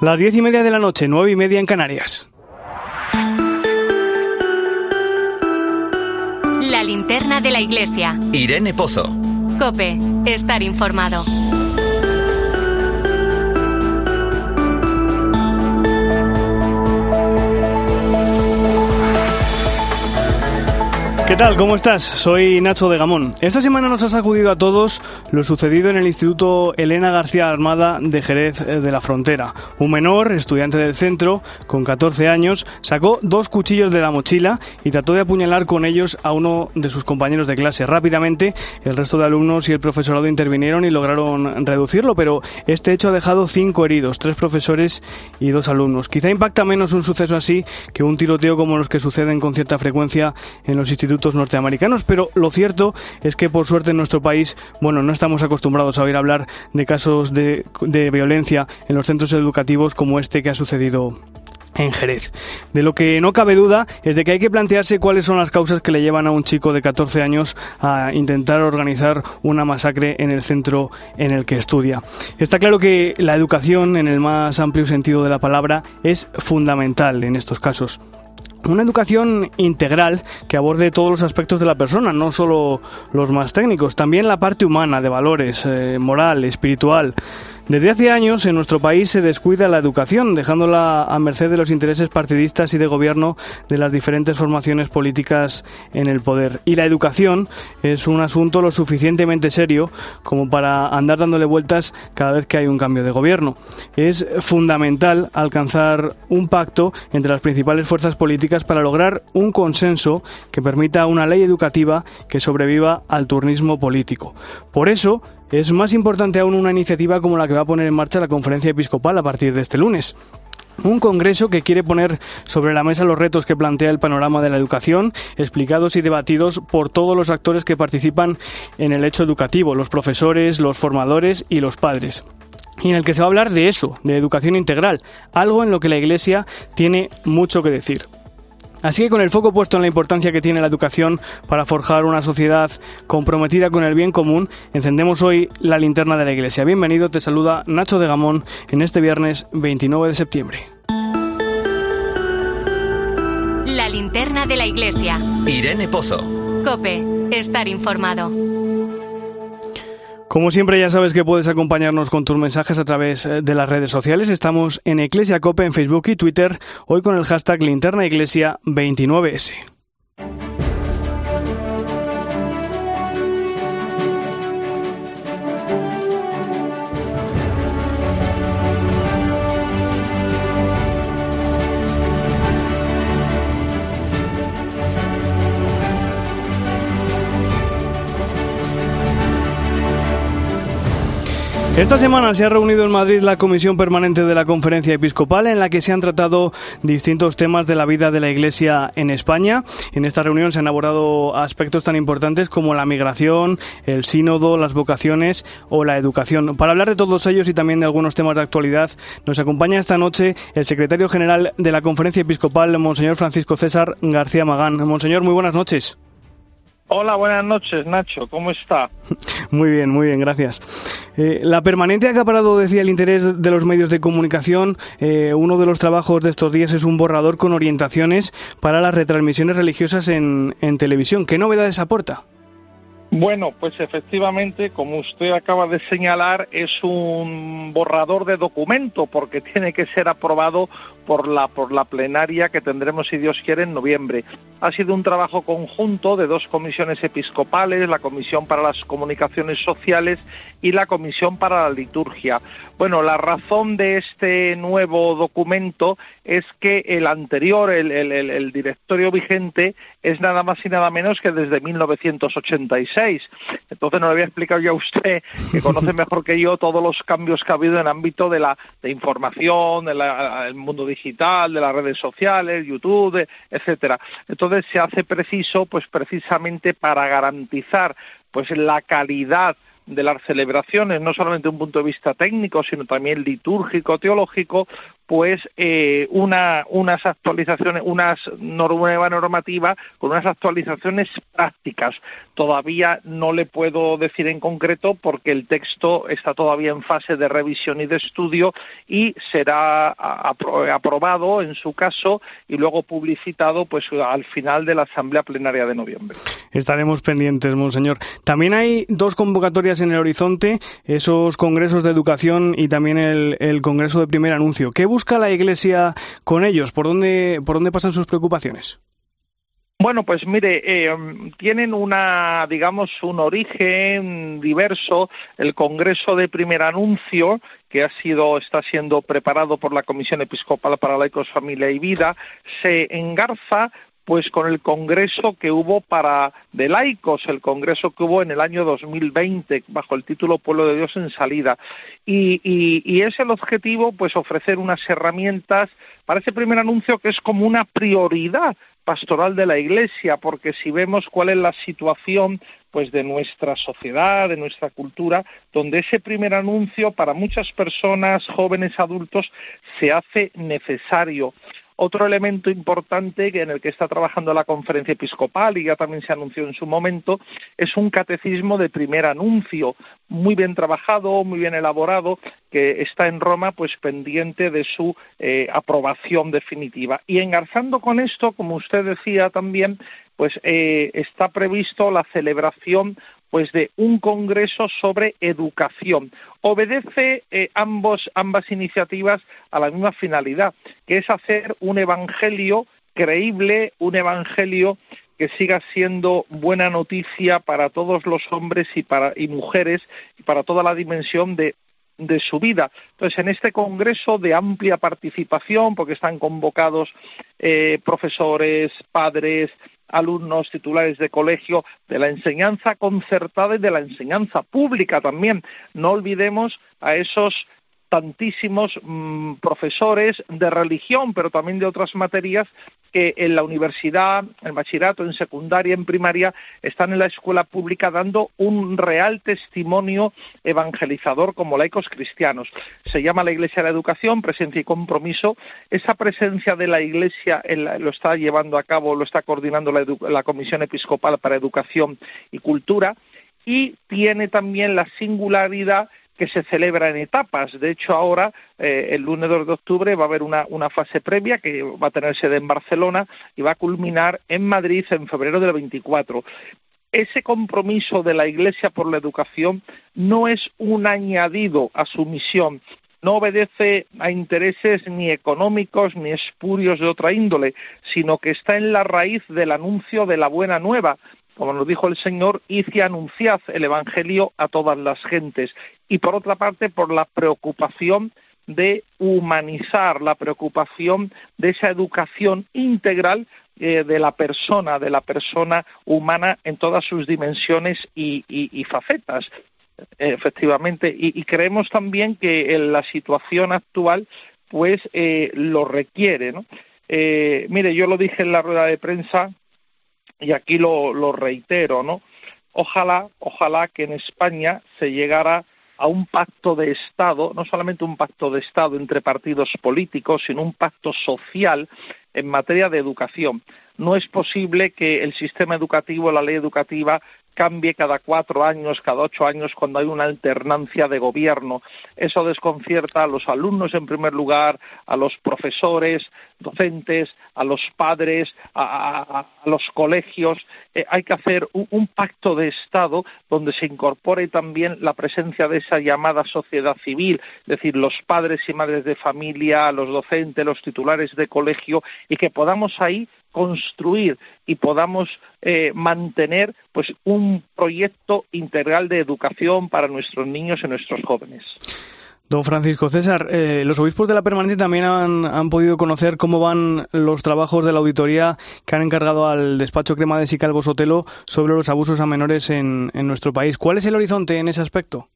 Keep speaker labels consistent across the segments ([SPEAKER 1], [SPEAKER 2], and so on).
[SPEAKER 1] Las diez y media de la noche, nueve y media en Canarias.
[SPEAKER 2] La linterna de la iglesia.
[SPEAKER 3] Irene Pozo.
[SPEAKER 2] Cope, estar informado.
[SPEAKER 1] ¿Qué tal? ¿Cómo estás? Soy Nacho de Gamón. Esta semana nos ha sacudido a todos lo sucedido en el Instituto Elena García Armada de Jerez eh, de la Frontera. Un menor, estudiante del centro, con 14 años, sacó dos cuchillos de la mochila y trató de apuñalar con ellos a uno de sus compañeros de clase. Rápidamente, el resto de alumnos y el profesorado intervinieron y lograron reducirlo, pero este hecho ha dejado cinco heridos, tres profesores y dos alumnos. Quizá impacta menos un suceso así que un tiroteo como los que suceden con cierta frecuencia en los institutos norteamericanos, pero lo cierto es que por suerte en nuestro país, bueno, no estamos acostumbrados a oír hablar de casos de, de violencia en los centros educativos como este que ha sucedido en Jerez. De lo que no cabe duda es de que hay que plantearse cuáles son las causas que le llevan a un chico de 14 años a intentar organizar una masacre en el centro en el que estudia. Está claro que la educación, en el más amplio sentido de la palabra, es fundamental en estos casos. Una educación integral que aborde todos los aspectos de la persona, no solo los más técnicos, también la parte humana, de valores, eh, moral, espiritual. Desde hace años en nuestro país se descuida la educación, dejándola a merced de los intereses partidistas y de gobierno de las diferentes formaciones políticas en el poder. Y la educación es un asunto lo suficientemente serio como para andar dándole vueltas cada vez que hay un cambio de gobierno. Es fundamental alcanzar un pacto entre las principales fuerzas políticas para lograr un consenso que permita una ley educativa que sobreviva al turnismo político. Por eso, es más importante aún una iniciativa como la que va a poner en marcha la conferencia episcopal a partir de este lunes. Un congreso que quiere poner sobre la mesa los retos que plantea el panorama de la educación, explicados y debatidos por todos los actores que participan en el hecho educativo, los profesores, los formadores y los padres y en el que se va a hablar de eso, de educación integral, algo en lo que la Iglesia tiene mucho que decir. Así que con el foco puesto en la importancia que tiene la educación para forjar una sociedad comprometida con el bien común, encendemos hoy la linterna de la Iglesia. Bienvenido, te saluda Nacho de Gamón en este viernes 29 de septiembre.
[SPEAKER 2] La linterna de la Iglesia.
[SPEAKER 3] Irene Pozo.
[SPEAKER 2] Cope, estar informado.
[SPEAKER 1] Como siempre ya sabes que puedes acompañarnos con tus mensajes a través eh, de las redes sociales. Estamos en Iglesia Cope en Facebook y Twitter, hoy con el hashtag linternaiglesia29s. Esta semana se ha reunido en Madrid la Comisión Permanente de la Conferencia Episcopal en la que se han tratado distintos temas de la vida de la Iglesia en España. En esta reunión se han abordado aspectos tan importantes como la migración, el sínodo, las vocaciones o la educación. Para hablar de todos ellos y también de algunos temas de actualidad, nos acompaña esta noche el secretario general de la Conferencia Episcopal, Monseñor Francisco César García Magán. Monseñor, muy buenas noches.
[SPEAKER 4] Hola, buenas noches, Nacho. ¿Cómo está?
[SPEAKER 1] Muy bien, muy bien, gracias. Eh, la permanente ha acaparado, decía, el interés de los medios de comunicación. Eh, uno de los trabajos de estos días es un borrador con orientaciones para las retransmisiones religiosas en, en televisión. ¿Qué novedades aporta?
[SPEAKER 4] Bueno, pues efectivamente, como usted acaba de señalar, es un borrador de documento porque tiene que ser aprobado por la por la plenaria que tendremos si Dios quiere en noviembre. Ha sido un trabajo conjunto de dos comisiones episcopales, la Comisión para las Comunicaciones Sociales y la Comisión para la Liturgia. Bueno, la razón de este nuevo documento es que el anterior, el, el, el directorio vigente, es nada más y nada menos que desde 1986. Entonces no le había explicado yo a usted, que conoce mejor que yo todos los cambios que ha habido en ámbito de la de información, del mundo digital, de las redes sociales, YouTube, etcétera. Entonces se hace preciso, pues precisamente para garantizar pues la calidad de las celebraciones, no solamente desde un punto de vista técnico, sino también litúrgico, teológico, pues eh, una, unas actualizaciones, unas nueva normativa con unas actualizaciones prácticas. Todavía no le puedo decir en concreto porque el texto está todavía en fase de revisión y de estudio y será aprobado en su caso y luego publicitado pues al final de la asamblea plenaria de noviembre.
[SPEAKER 1] Estaremos pendientes, monseñor. También hay dos convocatorias en el horizonte, esos congresos de educación y también el, el congreso de primer anuncio. ¿Qué busca la Iglesia con ellos? ¿Por dónde, por dónde pasan sus preocupaciones?
[SPEAKER 4] Bueno, pues mire, eh, tienen una, digamos, un origen diverso. El Congreso de Primer Anuncio, que ha sido, está siendo preparado por la Comisión Episcopal para Laicos, Familia y Vida, se engarza pues con el congreso que hubo para de laicos, el congreso que hubo en el año 2020 bajo el título Pueblo de Dios en salida y, y, es el objetivo pues ofrecer unas herramientas para ese primer anuncio que es como una prioridad pastoral de la Iglesia, porque si vemos cuál es la situación pues de nuestra sociedad, de nuestra cultura, donde ese primer anuncio para muchas personas, jóvenes, adultos, se hace necesario. Otro elemento importante en el que está trabajando la conferencia episcopal y ya también se anunció en su momento es un catecismo de primer anuncio, muy bien trabajado, muy bien elaborado, que está en Roma pues pendiente de su eh, aprobación definitiva. Y engarzando con esto, como usted decía también, pues eh, está previsto la celebración pues de un congreso sobre educación. Obedece eh, ambos, ambas iniciativas a la misma finalidad, que es hacer un evangelio creíble, un evangelio que siga siendo buena noticia para todos los hombres y para y mujeres y para toda la dimensión de de su vida. Entonces, en este congreso de amplia participación, porque están convocados eh, profesores, padres, alumnos titulares de colegio, de la enseñanza concertada y de la enseñanza pública también. No olvidemos a esos tantísimos mm, profesores de religión, pero también de otras materias que en la universidad, en bachillerato, en secundaria, en primaria, están en la escuela pública dando un real testimonio evangelizador como laicos cristianos. Se llama la Iglesia de la Educación, presencia y compromiso. Esa presencia de la Iglesia lo está llevando a cabo, lo está coordinando la Comisión Episcopal para Educación y Cultura y tiene también la singularidad que se celebra en etapas. De hecho, ahora, eh, el lunes 2 de octubre, va a haber una, fase previa que va a tener sede en Barcelona y va a culminar en Madrid en febrero del 24. Ese compromiso de la Iglesia por la educación no es un añadido a su misión, no obedece a intereses ni económicos ni espurios de otra índole, sino que está en la raíz del anuncio de la buena nueva, como nos dijo el Señor, y anunciad el Evangelio a todas las gentes. Y por otra parte, por la preocupación de humanizar, la preocupación de esa educación integral eh, de la persona, de la persona humana en todas sus dimensiones y, facetas efectivamente y, creemos también que en la situación actual pues eh, lo requiere. Eh, mire yo lo dije en la rueda de prensa y aquí lo, lo reitero, ¿no? Ojalá, ojalá que en España se llegara a un pacto de Estado, no solamente un pacto de Estado entre partidos políticos, sino un pacto social en materia de educación. No es posible que el sistema educativo, la ley educativa, cambie cada cuatro años, cada ocho años, cuando hay una alternancia de gobierno. Eso desconcierta a los alumnos en primer lugar, a los profesores, docentes, a los padres, a, los colegios. Eh, hay que hacer un, pacto de Estado donde se incorpore también la presencia de esa llamada sociedad civil, es decir, los padres y madres de familia, los docentes, los titulares de colegio, y que podamos ahí construir y podamos eh, mantener pues un proyecto integral de educación para nuestros niños y nuestros jóvenes.
[SPEAKER 1] Don Francisco César, eh, los obispos de la permanencia también han, podido conocer cómo van los trabajos de la auditoría que han encargado al despacho Crema de Calvo Sotelo sobre los abusos a menores en, en nuestro país. ¿Cuál es el horizonte en ese aspecto?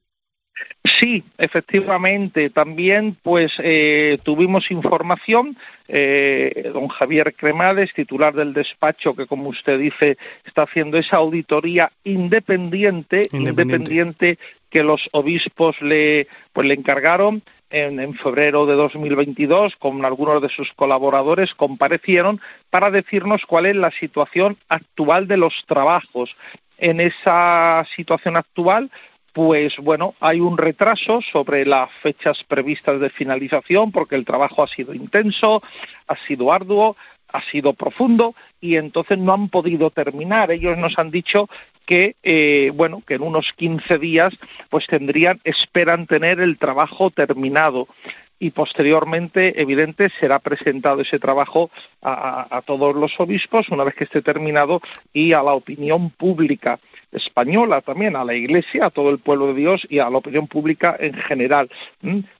[SPEAKER 4] Sí, efectivamente. También, pues, eh, tuvimos información. Eh, don Javier Cremades, titular del despacho, que como usted dice está haciendo esa auditoría independiente, independiente, que los obispos le, pues, le encargaron en, febrero de 2022 con algunos de sus colaboradores comparecieron para decirnos cuál es la situación actual de los trabajos. En esa situación actual, pues bueno, hay un retraso sobre las fechas previstas de finalización porque el trabajo ha sido intenso, ha sido arduo, ha sido profundo y entonces no han podido terminar. Ellos nos han dicho que eh, bueno que en unos 15 días pues tendrían esperan tener el trabajo terminado y posteriormente, evidente, será presentado ese trabajo a, todos los obispos una vez que esté terminado y a la opinión pública española también, a la Iglesia, a todo el pueblo de Dios y a la opinión pública en general,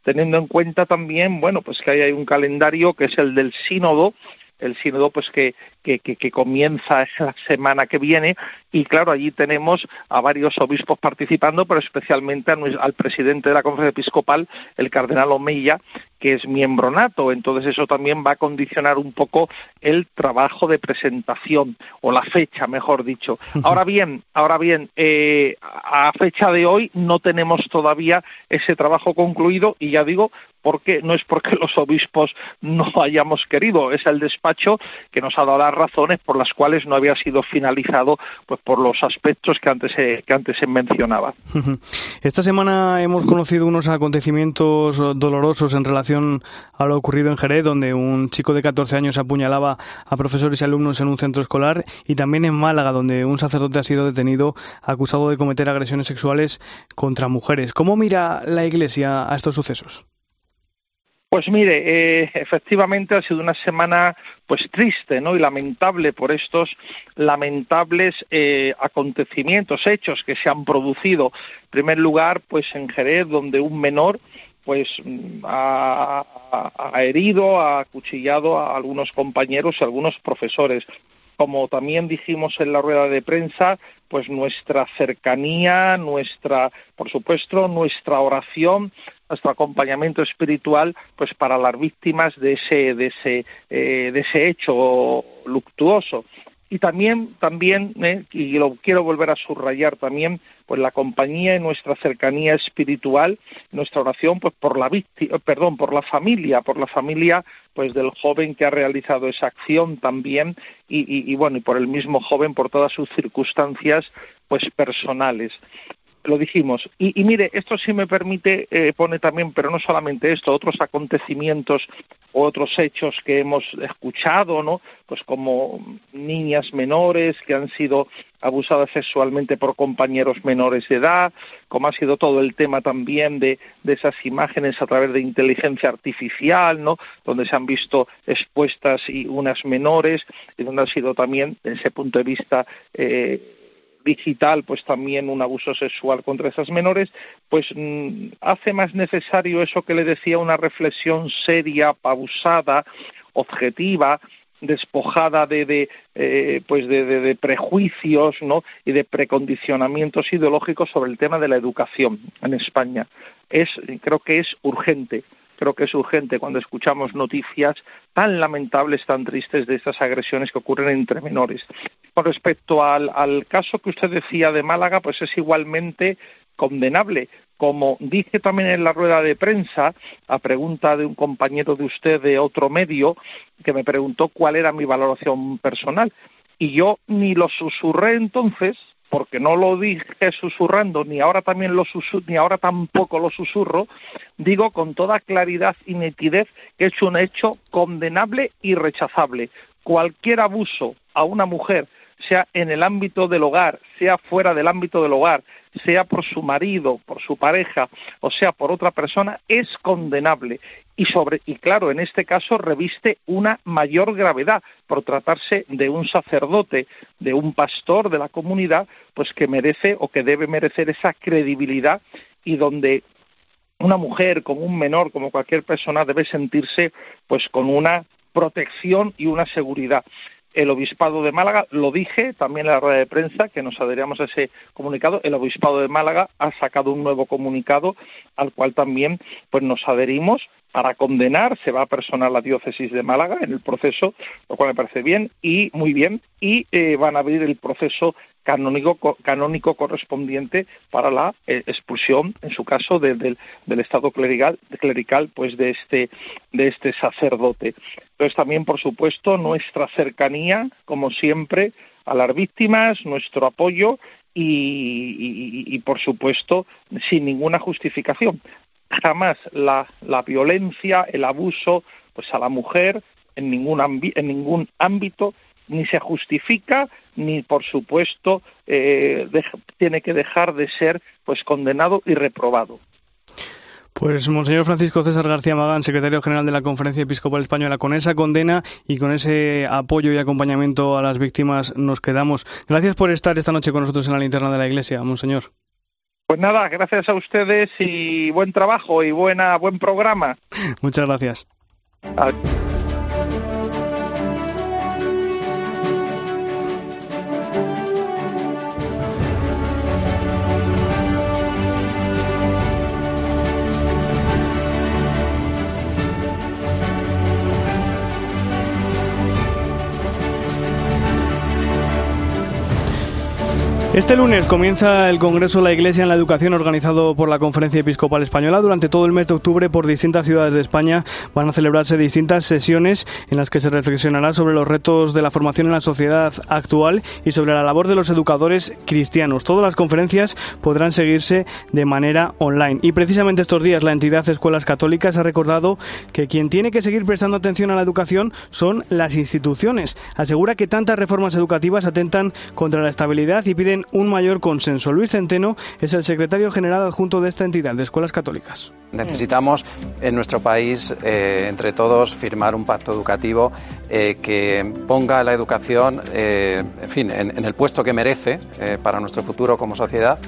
[SPEAKER 4] teniendo en cuenta también, bueno, pues que hay un calendario que es el del sínodo, el sínodo pues que, que, comienza la semana que viene. Y claro allí tenemos a varios obispos participando pero especialmente al presidente de la conferencia episcopal el cardenal Omeya que es miembro nato. Entonces eso también va a condicionar un poco el trabajo de presentación o la fecha mejor dicho. Ahora bien ahora bien eh, a fecha de hoy no tenemos todavía ese trabajo concluido y ya digo porque no es porque los obispos no hayamos querido, es el despacho que nos ha dado las razones por las cuales no había sido finalizado pues por los aspectos que antes se, que antes se mencionaba.
[SPEAKER 1] Esta semana hemos conocido unos acontecimientos dolorosos en relación a lo ocurrido en Jerez, donde un chico de 14 años apuñalaba a profesores y alumnos en un centro escolar, y también en Málaga, donde un sacerdote ha sido detenido acusado de cometer agresiones sexuales contra mujeres. ¿Cómo mira la Iglesia a estos sucesos?
[SPEAKER 4] Pues mire, eh, efectivamente ha sido una semana pues triste, ¿no? Y lamentable por estos lamentables eh, acontecimientos, hechos que se han producido. En primer lugar, pues en Jerez, donde un menor pues ha, ha herido, ha acuchillado a algunos compañeros y a algunos profesores. Como también dijimos en la rueda de prensa, pues nuestra cercanía, nuestra, por supuesto, nuestra oración, nuestro acompañamiento espiritual, pues para las víctimas de ese, de ese, eh, de ese hecho luctuoso y también también eh, y lo quiero volver a subrayar también pues la compañía y nuestra cercanía espiritual nuestra oración pues por la víctima perdón por la familia por la familia pues del joven que ha realizado esa acción también y, y bueno y por el mismo joven por todas sus circunstancias pues personales lo dijimos. Y, mire, esto sí me permite, eh, pone también, pero no solamente esto, otros acontecimientos o otros hechos que hemos escuchado, ¿no? Pues como niñas menores que han sido abusadas sexualmente por compañeros menores de edad, como ha sido todo el tema también de, de esas imágenes a través de inteligencia artificial, ¿no? Donde se han visto expuestas y unas menores y donde ha sido también, desde ese punto de vista, eh, digital, pues también un abuso sexual contra esas menores, pues mm, hace más necesario eso que le decía, una reflexión seria, pausada, objetiva, despojada de, de eh, pues de, de, prejuicios ¿no? y de precondicionamientos ideológicos sobre el tema de la educación en España. Es, creo que es urgente creo que es urgente cuando escuchamos noticias tan lamentables, tan tristes de estas agresiones que ocurren entre menores. Con respecto al, caso que usted decía de Málaga, pues es igualmente condenable. Como dije también en la rueda de prensa, a pregunta de un compañero de usted de otro medio, que me preguntó cuál era mi valoración personal. Y yo ni lo susurré entonces, porque no lo dije susurrando, ni ahora también lo ni ahora tampoco lo susurro, digo con toda claridad y nitidez que es un hecho condenable y rechazable. Cualquier abuso a una mujer, sea en el ámbito del hogar, sea fuera del ámbito del hogar, sea por su marido, por su pareja, o sea por otra persona, es condenable. Y sobre y claro en este caso reviste una mayor gravedad por tratarse de un sacerdote de un pastor de la comunidad pues que merece o que debe merecer esa credibilidad y donde una mujer como un menor como cualquier persona debe sentirse pues con una protección y una seguridad el Obispado de Málaga, lo dije también en la rueda de prensa, que nos adheríamos a ese comunicado, el Obispado de Málaga ha sacado un nuevo comunicado al cual también pues nos adherimos para condenar, se va a personar la diócesis de Málaga en el proceso, lo cual me parece bien y muy bien, y eh, van a abrir el proceso canónico, canónico correspondiente para la eh, expulsión, en su caso, del estado clerical, pues de este, de este sacerdote. Entonces también, por supuesto, nuestra cercanía, como siempre, a las víctimas, nuestro apoyo y, por supuesto, sin ninguna justificación jamás la, la violencia, el abuso pues a la mujer en ningún, en ningún ámbito ni se justifica ni por supuesto eh, tiene que dejar de ser pues condenado y reprobado.
[SPEAKER 1] Pues Monseñor Francisco César García Magán, secretario general de la Conferencia Episcopal Española, con esa condena y con ese apoyo y acompañamiento a las víctimas nos quedamos. Gracias por estar esta noche con nosotros en la linterna de la Iglesia, Monseñor.
[SPEAKER 4] Pues nada, gracias a ustedes y buen trabajo y buena buen programa.
[SPEAKER 1] Muchas gracias. Este lunes comienza el Congreso La Iglesia en la Educación organizado por la Conferencia Episcopal Española. Durante todo el mes de octubre por distintas ciudades de España van a celebrarse distintas sesiones en las que se reflexionará sobre los retos de la formación en la sociedad actual y sobre la labor de los educadores cristianos. Todas las conferencias podrán seguirse de manera online. Y precisamente estos días la entidad Escuelas Católicas ha recordado que quien tiene que seguir prestando atención a la educación son las instituciones. Asegura que tantas reformas educativas atentan contra la estabilidad y piden un mayor consenso. Luis Centeno es el secretario general adjunto de esta entidad de escuelas católicas.
[SPEAKER 5] Necesitamos en nuestro país, eh, entre todos, firmar un pacto educativo eh, que ponga la educación, eh, en fin, en, el puesto que merece para nuestro futuro como sociedad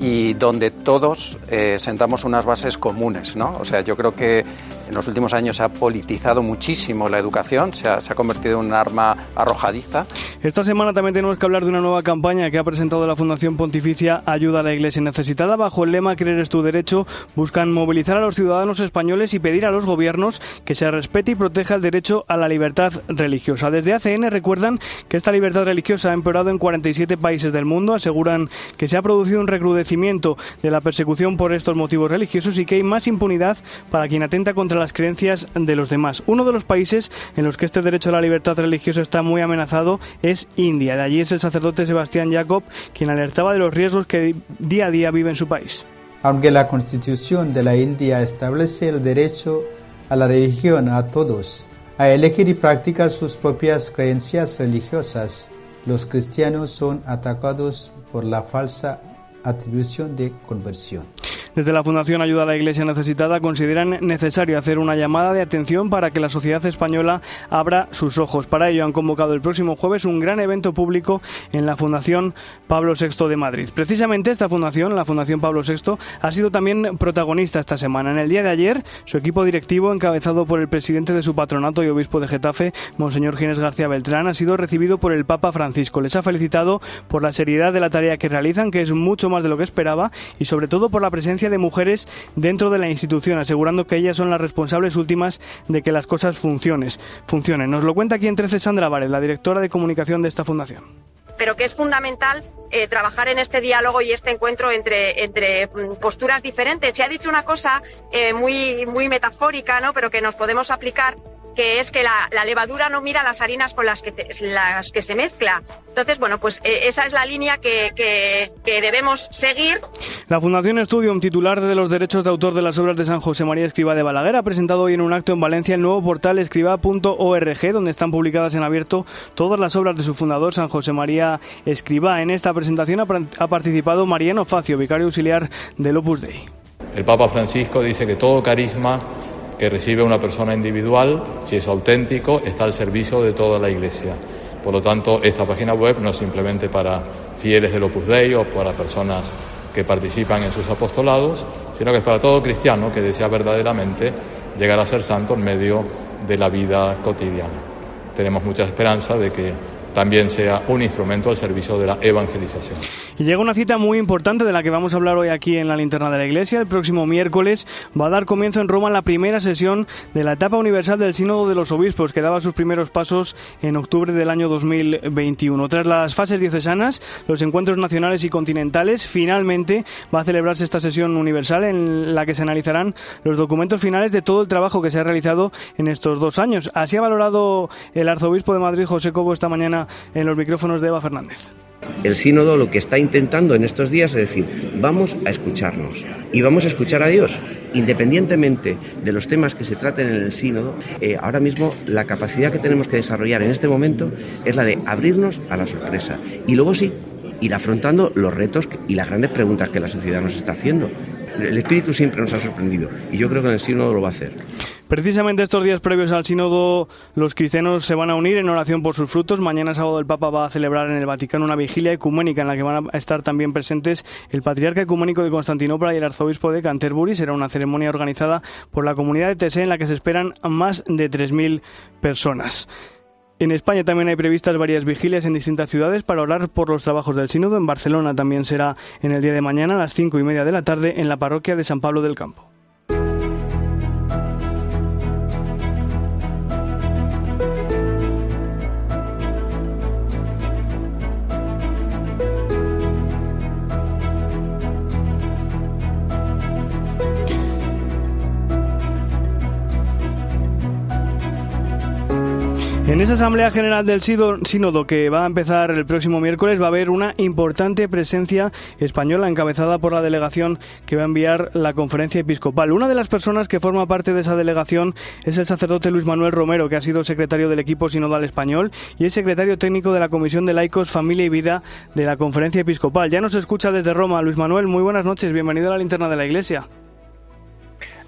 [SPEAKER 5] y donde todos sentamos unas bases comunes. ¿no? O sea, yo creo que en los últimos años se ha politizado muchísimo la educación, se ha, convertido en un arma arrojadiza.
[SPEAKER 1] Esta semana también tenemos que hablar de una nueva campaña que ha presentado la Fundación Pontificia Ayuda a la Iglesia Necesitada. Bajo el lema Creer es tu derecho, buscan movilizar a los ciudadanos españoles y pedir a los gobiernos que se respete y proteja el derecho a la libertad religiosa. Desde ACN recuerdan que esta libertad religiosa ha empeorado en 47 países del mundo. Aseguran que se ha producido un recrudecimiento de la persecución por estos motivos religiosos y que hay más impunidad para quien atenta contra las creencias de los demás. Uno de los países en los que este derecho a la libertad religiosa está muy amenazado es India. De allí es el sacerdote Sebastián Jacob quien alertaba de los riesgos que día a día vive en su país.
[SPEAKER 6] Aunque la constitución de la India establece el derecho a la religión a todos, a elegir y practicar sus propias creencias religiosas, los cristianos son atacados por la falsa atribución de conversión.
[SPEAKER 1] Desde la Fundación Ayuda a la Iglesia Necesitada consideran necesario hacer una llamada de atención para que la sociedad española abra sus ojos. Para ello han convocado el próximo jueves un gran evento público en la Fundación Pablo VI de Madrid. Precisamente esta fundación, la Fundación Pablo VI, ha sido también protagonista esta semana. En el día de ayer, su equipo directivo, encabezado por el presidente de su patronato y obispo de Getafe, Monseñor Ginés García Beltrán, ha sido recibido por el Papa Francisco. Les ha felicitado por la seriedad de la tarea que realizan, que es mucho más de lo que esperaba, y sobre todo por la presencia de mujeres dentro de la institución, asegurando que ellas son las responsables últimas de que las cosas funcionen. Nos lo cuenta aquí en 13 Sandra Vares, la directora de comunicación de esta fundación
[SPEAKER 7] pero que es fundamental eh, trabajar en este diálogo y este encuentro entre, entre mm, posturas diferentes. Se ha dicho una cosa eh, muy, muy metafórica, ¿no? pero que nos podemos aplicar que es que la, levadura no mira las harinas con las que, las que se mezcla. Entonces, bueno, pues eh, esa es la línea que, debemos seguir.
[SPEAKER 1] La Fundación Estudium, titular de los derechos de autor de las obras de San José María Escriba de Balaguer, ha presentado hoy en un acto en Valencia el nuevo portal escriba.org, donde están publicadas en abierto todas las obras de su fundador, San José María Escriba. En esta presentación ha, participado Mariano Facio, vicario auxiliar del Opus Dei.
[SPEAKER 8] El Papa Francisco dice que todo carisma que recibe una persona individual, si es auténtico, está al servicio de toda la Iglesia. Por lo tanto, esta página web no es simplemente para fieles del Opus Dei o para personas que participan en sus apostolados, sino que es para todo cristiano que desea verdaderamente llegar a ser santo en medio de la vida cotidiana. Tenemos mucha esperanza de que también sea un instrumento al servicio de la evangelización.
[SPEAKER 1] Y llega una cita muy importante de la que vamos a hablar hoy aquí en la linterna de la Iglesia. El próximo miércoles va a dar comienzo en Roma la primera sesión de la etapa universal del Sínodo de los Obispos, que daba sus primeros pasos en octubre del año 2021. Tras las fases diocesanas, los encuentros nacionales y continentales, finalmente va a celebrarse esta sesión universal en la que se analizarán los documentos finales de todo el trabajo que se ha realizado en estos dos años. Así ha valorado el arzobispo de Madrid, José Cobo, esta mañana en los micrófonos de Eva Fernández.
[SPEAKER 9] El sínodo lo que está intentando en estos días es decir, vamos a escucharnos y vamos a escuchar a Dios. Independientemente de los temas que se traten en el sínodo, eh, ahora mismo la capacidad que tenemos que desarrollar en este momento es la de abrirnos a la sorpresa. Y luego sí, ir afrontando los retos y las grandes preguntas que la sociedad nos está haciendo. El Espíritu siempre nos ha sorprendido y yo creo que en el sínodo lo va a hacer.
[SPEAKER 1] Precisamente estos días previos al sínodo, los cristianos se van a unir en oración por sus frutos. Mañana sábado el Papa va a celebrar en el Vaticano una vigilia ecuménica en la que van a estar también presentes el patriarca ecuménico de Constantinopla y el arzobispo de Canterbury. Será una ceremonia organizada por la comunidad de Tese en la que se esperan más de 3.000 personas. En España también hay previstas varias vigilias en distintas ciudades para orar por los trabajos del sínodo. En Barcelona también será en el día de mañana a las cinco y media de la tarde en la parroquia de San Pablo del Campo. Esa Asamblea General del Sínodo que va a empezar el próximo miércoles va a haber una importante presencia española encabezada por la delegación que va a enviar la conferencia episcopal. Una de las personas que forma parte de esa delegación es el sacerdote Luis Manuel Romero, que ha sido secretario del equipo sinodal español y es secretario técnico de la Comisión de Laicos, Familia y Vida de la conferencia episcopal. Ya nos escucha desde Roma. Luis Manuel, muy buenas noches, bienvenido a la linterna de la Iglesia.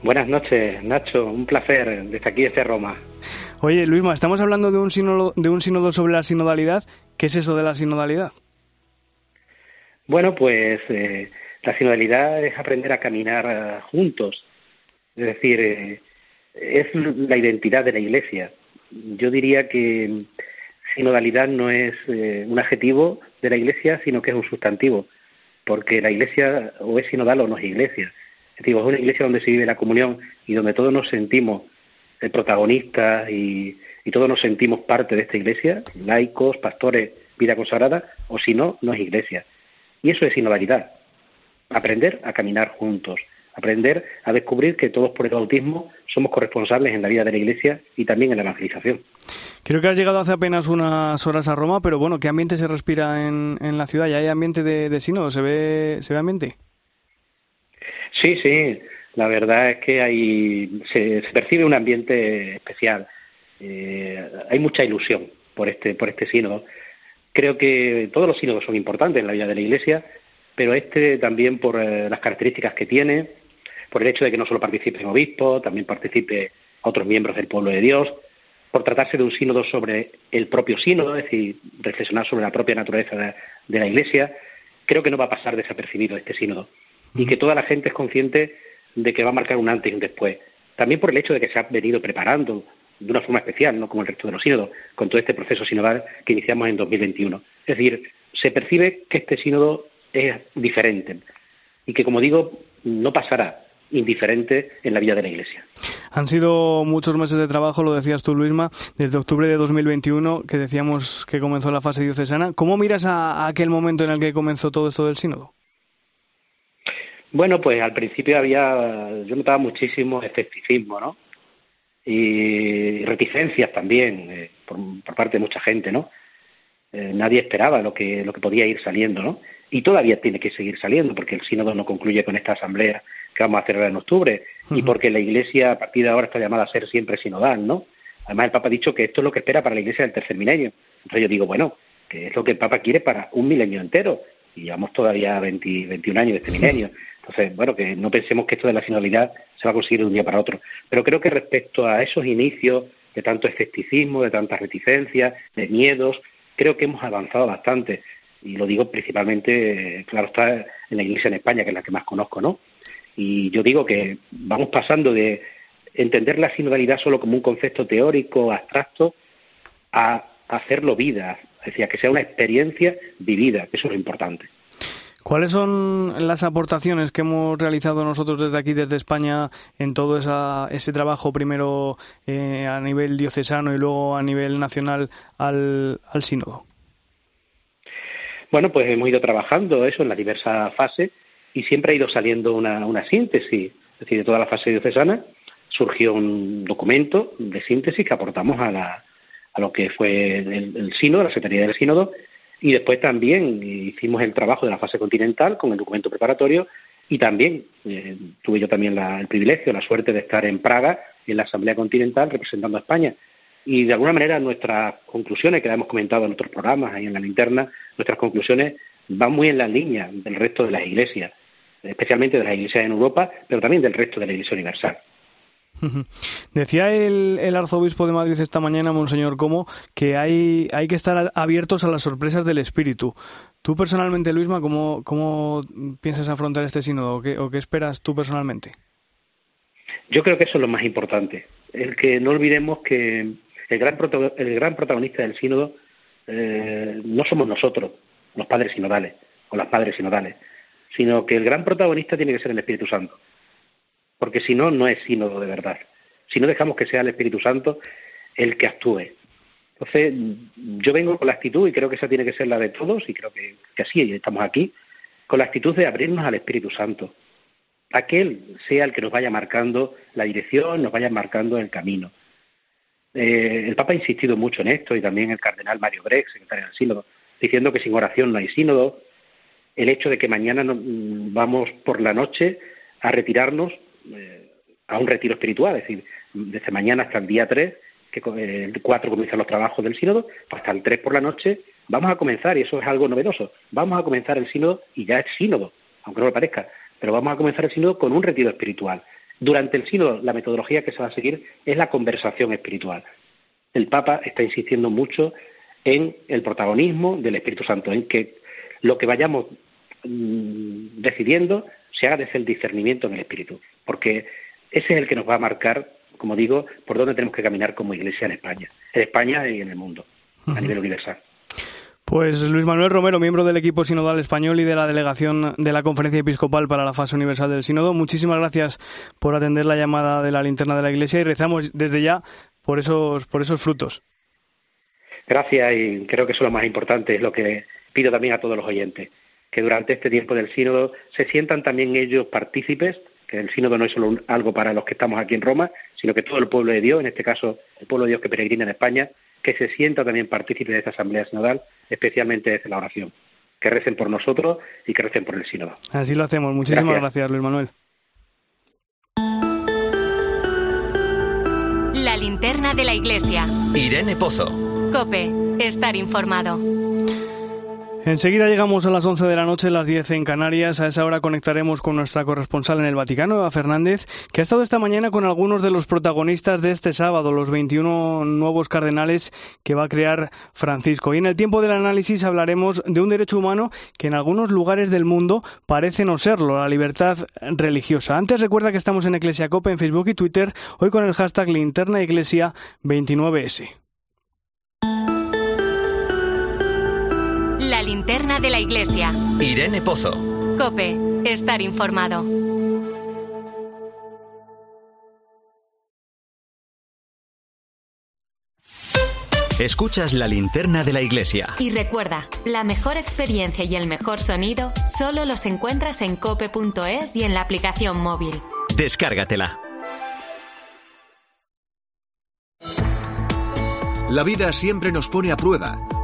[SPEAKER 10] Buenas noches, Nacho. Un placer desde aquí, desde Roma.
[SPEAKER 1] Oye, Luisma, estamos hablando de un sínodo, de un sínodo sobre la sinodalidad. ¿Qué es eso de la sinodalidad?
[SPEAKER 10] Bueno, pues eh, la sinodalidad es aprender a caminar eh, juntos. Es decir, eh, es la identidad de la Iglesia. Yo diría que sinodalidad no es un adjetivo de la Iglesia, sino que es un sustantivo, porque la Iglesia o es sinodal o no es Iglesia. Es decir, es una Iglesia donde se vive la comunión y donde todos nos sentimos protagonistas y, todos nos sentimos parte de esta iglesia, laicos, pastores, vida consagrada, o si no, no es iglesia. Y eso es sinodalidad. Aprender a caminar juntos, aprender a descubrir que todos por el bautismo somos corresponsables en la vida de la iglesia y también en la evangelización.
[SPEAKER 1] Creo que has llegado hace apenas unas horas a Roma, pero bueno, ¿qué ambiente se respira en, en la ciudad? ¿Ya hay ambiente de, de sínodo? ¿Se ve, ¿Se ve ambiente?
[SPEAKER 10] Sí, sí. La verdad es que hay, se, percibe un ambiente especial. Eh, hay mucha ilusión por este, por este sínodo. Creo que todos los sínodos son importantes en la vida de la Iglesia, pero este también por eh, las características que tiene, por el hecho de que no solo participen obispos, también participe otros miembros del pueblo de Dios, por tratarse de un sínodo sobre el propio sínodo, es decir, reflexionar sobre la propia naturaleza de, de la Iglesia, creo que no va a pasar desapercibido este sínodo y que toda la gente es consciente de que va a marcar un antes y un después. También por el hecho de que se ha venido preparando de una forma especial, no como el resto de los sínodos, con todo este proceso sinodal que iniciamos en 2021. Es decir, se percibe que este sínodo es diferente y que, como digo, no pasará indiferente en la vida de la Iglesia.
[SPEAKER 1] Han sido muchos meses de trabajo, lo decías tú, Luisma, desde octubre de 2021, que decíamos que comenzó la fase diocesana. ¿Cómo miras a aquel momento en el que comenzó todo esto del sínodo?
[SPEAKER 10] Bueno, pues al principio había, yo notaba muchísimo escepticismo, ¿no? Y reticencias también eh, por, parte de mucha gente, ¿no? Eh, nadie esperaba lo que, lo que podía ir saliendo, ¿no? Y todavía tiene que seguir saliendo, porque el sínodo no concluye con esta asamblea que vamos a hacer en octubre, y porque la Iglesia a partir de ahora está llamada a ser siempre sinodal, ¿no? Además, el Papa ha dicho que esto es lo que espera para la Iglesia del tercer milenio. Entonces yo digo, bueno, que es lo que el Papa quiere para un milenio entero, y llevamos todavía 20, 21 años de este milenio. Entonces, bueno, que no pensemos que esto de la finalidad se va a conseguir de un día para otro. Pero creo que respecto a esos inicios de tanto escepticismo, de tantas reticencias, de miedos, creo que hemos avanzado bastante. Y lo digo principalmente, claro, está en la Iglesia en España, que es la que más conozco, ¿no? Y yo digo que vamos pasando de entender la sinodalidad solo como un concepto teórico, abstracto, a hacerlo vida, Es decir, que sea una experiencia vivida, que eso es lo importante.
[SPEAKER 1] ¿Cuáles son las aportaciones que hemos realizado nosotros desde aquí, desde España, en todo ese trabajo, primero eh, a nivel diocesano y luego a nivel nacional al, sínodo?
[SPEAKER 10] Bueno, pues hemos ido trabajando eso en las diversas fases y siempre ha ido saliendo una, una síntesis. Es decir, de toda la fase diocesana surgió un documento de síntesis que aportamos a, la, a lo que fue el, el sínodo, la Secretaría del Sínodo, y después también hicimos el trabajo de la fase continental con el documento preparatorio y también eh, tuve yo también el privilegio, la suerte de estar en Praga en la Asamblea Continental representando a España. Y de alguna manera nuestras conclusiones, que hemos comentado en otros programas, ahí en la linterna, nuestras conclusiones van muy en la línea del resto de las iglesias, especialmente de las iglesias en Europa, pero también del resto de la Iglesia Universal.
[SPEAKER 1] Decía el, arzobispo de Madrid esta mañana, Monseñor Como, que hay, hay que estar abiertos a las sorpresas del espíritu. Tú personalmente, Luisma, ¿cómo, cómo piensas afrontar este sínodo o qué, o qué esperas tú personalmente?
[SPEAKER 10] Yo creo que eso es lo más importante. El que no olvidemos que el gran, el gran protagonista del sínodo eh, no somos nosotros, los padres sinodales o las padres sinodales, sino que el gran protagonista tiene que ser el Espíritu Santo porque si no, no es sínodo de verdad. Si no dejamos que sea el Espíritu Santo el que actúe. Entonces, yo vengo con la actitud, y creo que esa tiene que ser la de todos, y creo que, que así estamos aquí, con la actitud de abrirnos al Espíritu Santo. A que Él sea el que nos vaya marcando la dirección, nos vaya marcando el camino. Eh, el Papa ha insistido mucho en esto, y también el cardenal Mario Brex, secretario del Sínodo, diciendo que sin oración no hay sínodo. El hecho de que mañana vamos por la noche a retirarnos eh, a un retiro espiritual, es decir, desde mañana hasta el día 3, que eh, el 4 comienzan los trabajos del sínodo, pues hasta el 3 por la noche vamos a comenzar, y eso es algo novedoso, vamos a comenzar el sínodo, y ya es sínodo, aunque no lo parezca, pero vamos a comenzar el sínodo con un retiro espiritual. Durante el sínodo, la metodología que se va a seguir es la conversación espiritual. El Papa está insistiendo mucho en el protagonismo del Espíritu Santo, en que lo que vayamos mm, decidiendo se haga desde el discernimiento en el Espíritu porque ese es el que nos va a marcar, como digo, por dónde tenemos que caminar como iglesia en España, en España y en el mundo, a nivel universal.
[SPEAKER 1] Pues Luis Manuel Romero, miembro del equipo sinodal español y de la delegación de la Conferencia Episcopal para la fase universal del sínodo, muchísimas gracias por atender la llamada de la linterna de la Iglesia y rezamos desde ya por esos, por esos frutos.
[SPEAKER 10] Gracias y creo que eso es lo más importante, es lo que pido también a todos los oyentes, que durante este tiempo del sínodo se sientan también ellos partícipes que el sínodo no es solo algo para los que estamos aquí en Roma, sino que todo el pueblo de Dios, en este caso el pueblo de Dios que peregrina en España, que se sienta también partícipe de esta asamblea sinodal, especialmente desde la oración. Que recen por nosotros y que recen por el sínodo.
[SPEAKER 1] Así lo hacemos. Muchísimas gracias, Luis Manuel.
[SPEAKER 2] La linterna de la iglesia.
[SPEAKER 3] Irene Pozo.
[SPEAKER 2] Cope, estar informado.
[SPEAKER 1] Enseguida llegamos a las 11 de la noche, las 10 en Canarias. A esa hora conectaremos con nuestra corresponsal en el Vaticano, Eva Fernández, que ha estado esta mañana con algunos de los protagonistas de este sábado, los 21 nuevos cardenales que va a crear Francisco. Y en el tiempo del análisis hablaremos de un derecho humano que en algunos lugares del mundo parece no serlo, la libertad religiosa. Antes recuerda que estamos en Eclesiacope en Facebook y Twitter, hoy con el hashtag linternaiglesia29s. La
[SPEAKER 2] linterna de la iglesia.
[SPEAKER 3] Irene Pozo.
[SPEAKER 2] Cope, estar informado.
[SPEAKER 3] Escuchas la linterna de la iglesia.
[SPEAKER 2] Y recuerda, la mejor experiencia y el mejor sonido solo los encuentras en cope.es y en la aplicación móvil.
[SPEAKER 3] Descárgatela.
[SPEAKER 11] La vida siempre nos pone a prueba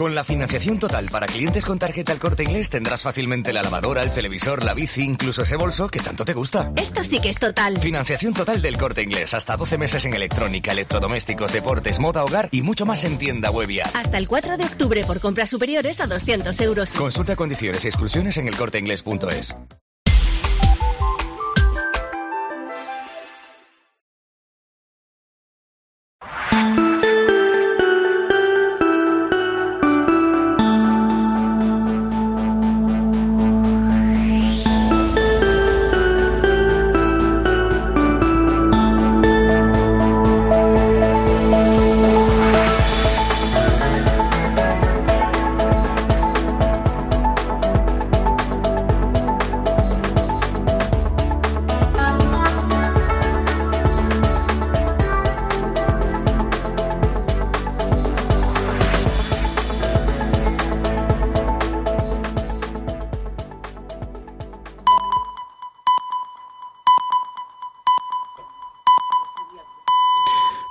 [SPEAKER 12] Con la financiación total para clientes con tarjeta al corte inglés tendrás fácilmente la lavadora, el televisor, la bici, incluso ese bolso que tanto te gusta.
[SPEAKER 13] Esto sí que es total.
[SPEAKER 12] Financiación total del corte inglés. Hasta 12 meses en electrónica, electrodomésticos, deportes, moda, hogar y mucho más en tienda webia.
[SPEAKER 13] Hasta el 4 de octubre por compras superiores a 200 euros.
[SPEAKER 12] Consulta condiciones y exclusiones en elcorteinglés.es.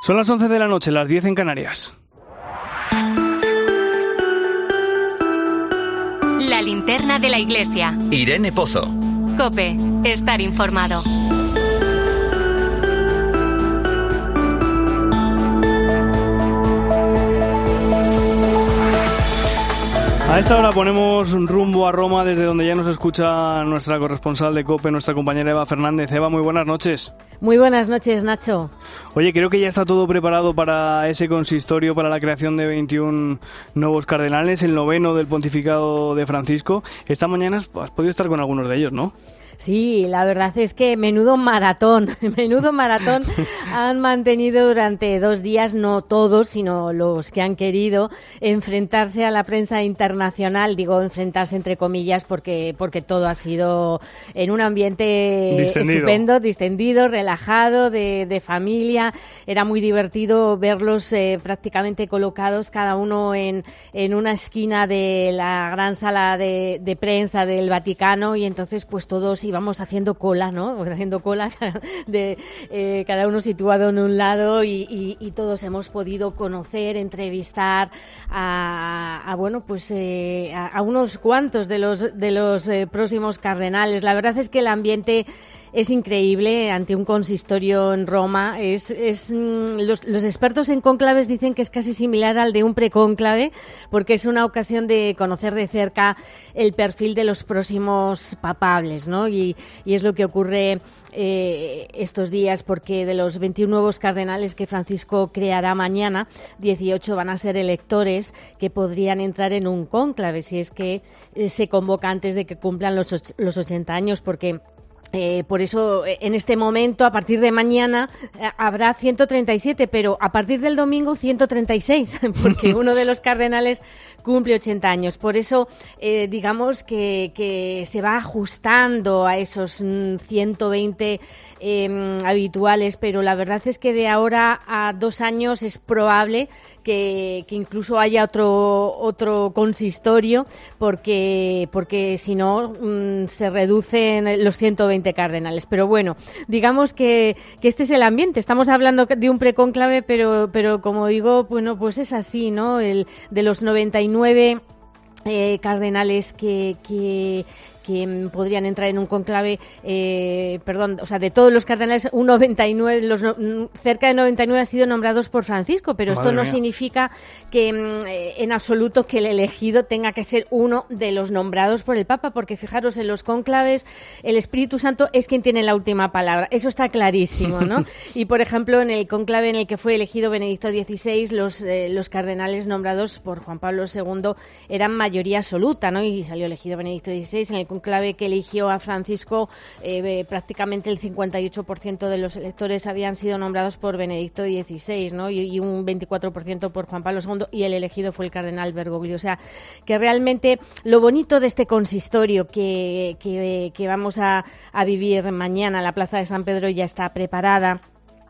[SPEAKER 1] Son las 11 de la noche, las 10 en Canarias.
[SPEAKER 2] La linterna de la iglesia.
[SPEAKER 3] Irene Pozo.
[SPEAKER 2] Cope, estar informado.
[SPEAKER 1] A esta hora ponemos rumbo a Roma desde donde ya nos escucha nuestra corresponsal de COPE, nuestra compañera Eva Fernández. Eva, muy buenas noches.
[SPEAKER 14] Muy buenas noches, Nacho.
[SPEAKER 1] Oye, creo que ya está todo preparado para ese consistorio, para la creación de 21 nuevos cardenales, el noveno del pontificado de Francisco. Esta mañana has podido estar con algunos de ellos, ¿no?
[SPEAKER 14] Sí, la verdad es que menudo maratón, menudo maratón han mantenido durante dos días, no todos, sino los que han querido enfrentarse a la prensa internacional, digo enfrentarse entre comillas porque, porque todo ha sido en un ambiente estupendo, distendido, relajado, de, familia. Era muy divertido verlos eh, prácticamente colocados cada uno en, en una esquina de la gran sala de, de prensa del Vaticano y entonces pues todos íbamos haciendo cola, ¿no? Haciendo cola de eh, cada uno situado en un lado y, todos hemos podido conocer, entrevistar a, bueno, pues eh, a, unos cuantos de los de los eh, próximos cardenales. La verdad es que el ambiente es increíble ante un consistorio en Roma. Es, mm, los, expertos en cónclaves dicen que es casi similar al de un precónclave, porque es una ocasión de conocer de cerca el perfil de los próximos papables, ¿no? Y, y es lo que ocurre eh, estos días, porque de los 21 nuevos cardenales que Francisco creará mañana, 18 van a ser electores que podrían entrar en un cónclave, si es que eh, se convoca antes de que cumplan los, los 80 años, porque eh, por eso, eh, en este momento, a partir de mañana, eh, habrá 137, pero a partir del domingo 136, porque uno de los cardenales cumple 80 años. Por eso, digamos que, que, se va ajustando a esos 120 mm, habituales, pero la verdad es que de ahora a dos años es probable que, incluso haya otro otro consistorio porque porque si no mm, se reducen los 120 cardenales. Pero bueno, digamos que, que este es el ambiente. Estamos hablando de un precónclave, pero pero como digo, bueno, pues es así, ¿no? El de los 99 eh, cardenales que, que, que podrían entrar en un conclave, eh, perdón, o sea, de todos los cardenales, un 99, los cerca de 99 han sido nombrados por Francisco, pero esto no significa que mm, eh, en absoluto que el elegido tenga que ser uno de los nombrados por el Papa, porque fijaros, en los conclaves el Espíritu Santo es quien tiene la última palabra, eso está clarísimo, ¿no? y por ejemplo, en el conclave en el que fue elegido Benedicto XVI, los, eh, los cardenales nombrados por Juan Pablo II eran mayoría absoluta, ¿no? Y salió elegido Benedicto XVI en el clave que eligió a Francisco, eh, prácticamente el 58% de los electores habían sido nombrados por Benedicto XVI, ¿no? Y, un 24% por Juan Pablo II, y el elegido fue el cardenal Bergoglio. O sea, que realmente lo bonito de este consistorio que, que, vamos a, a vivir mañana, la Plaza de San Pedro ya está preparada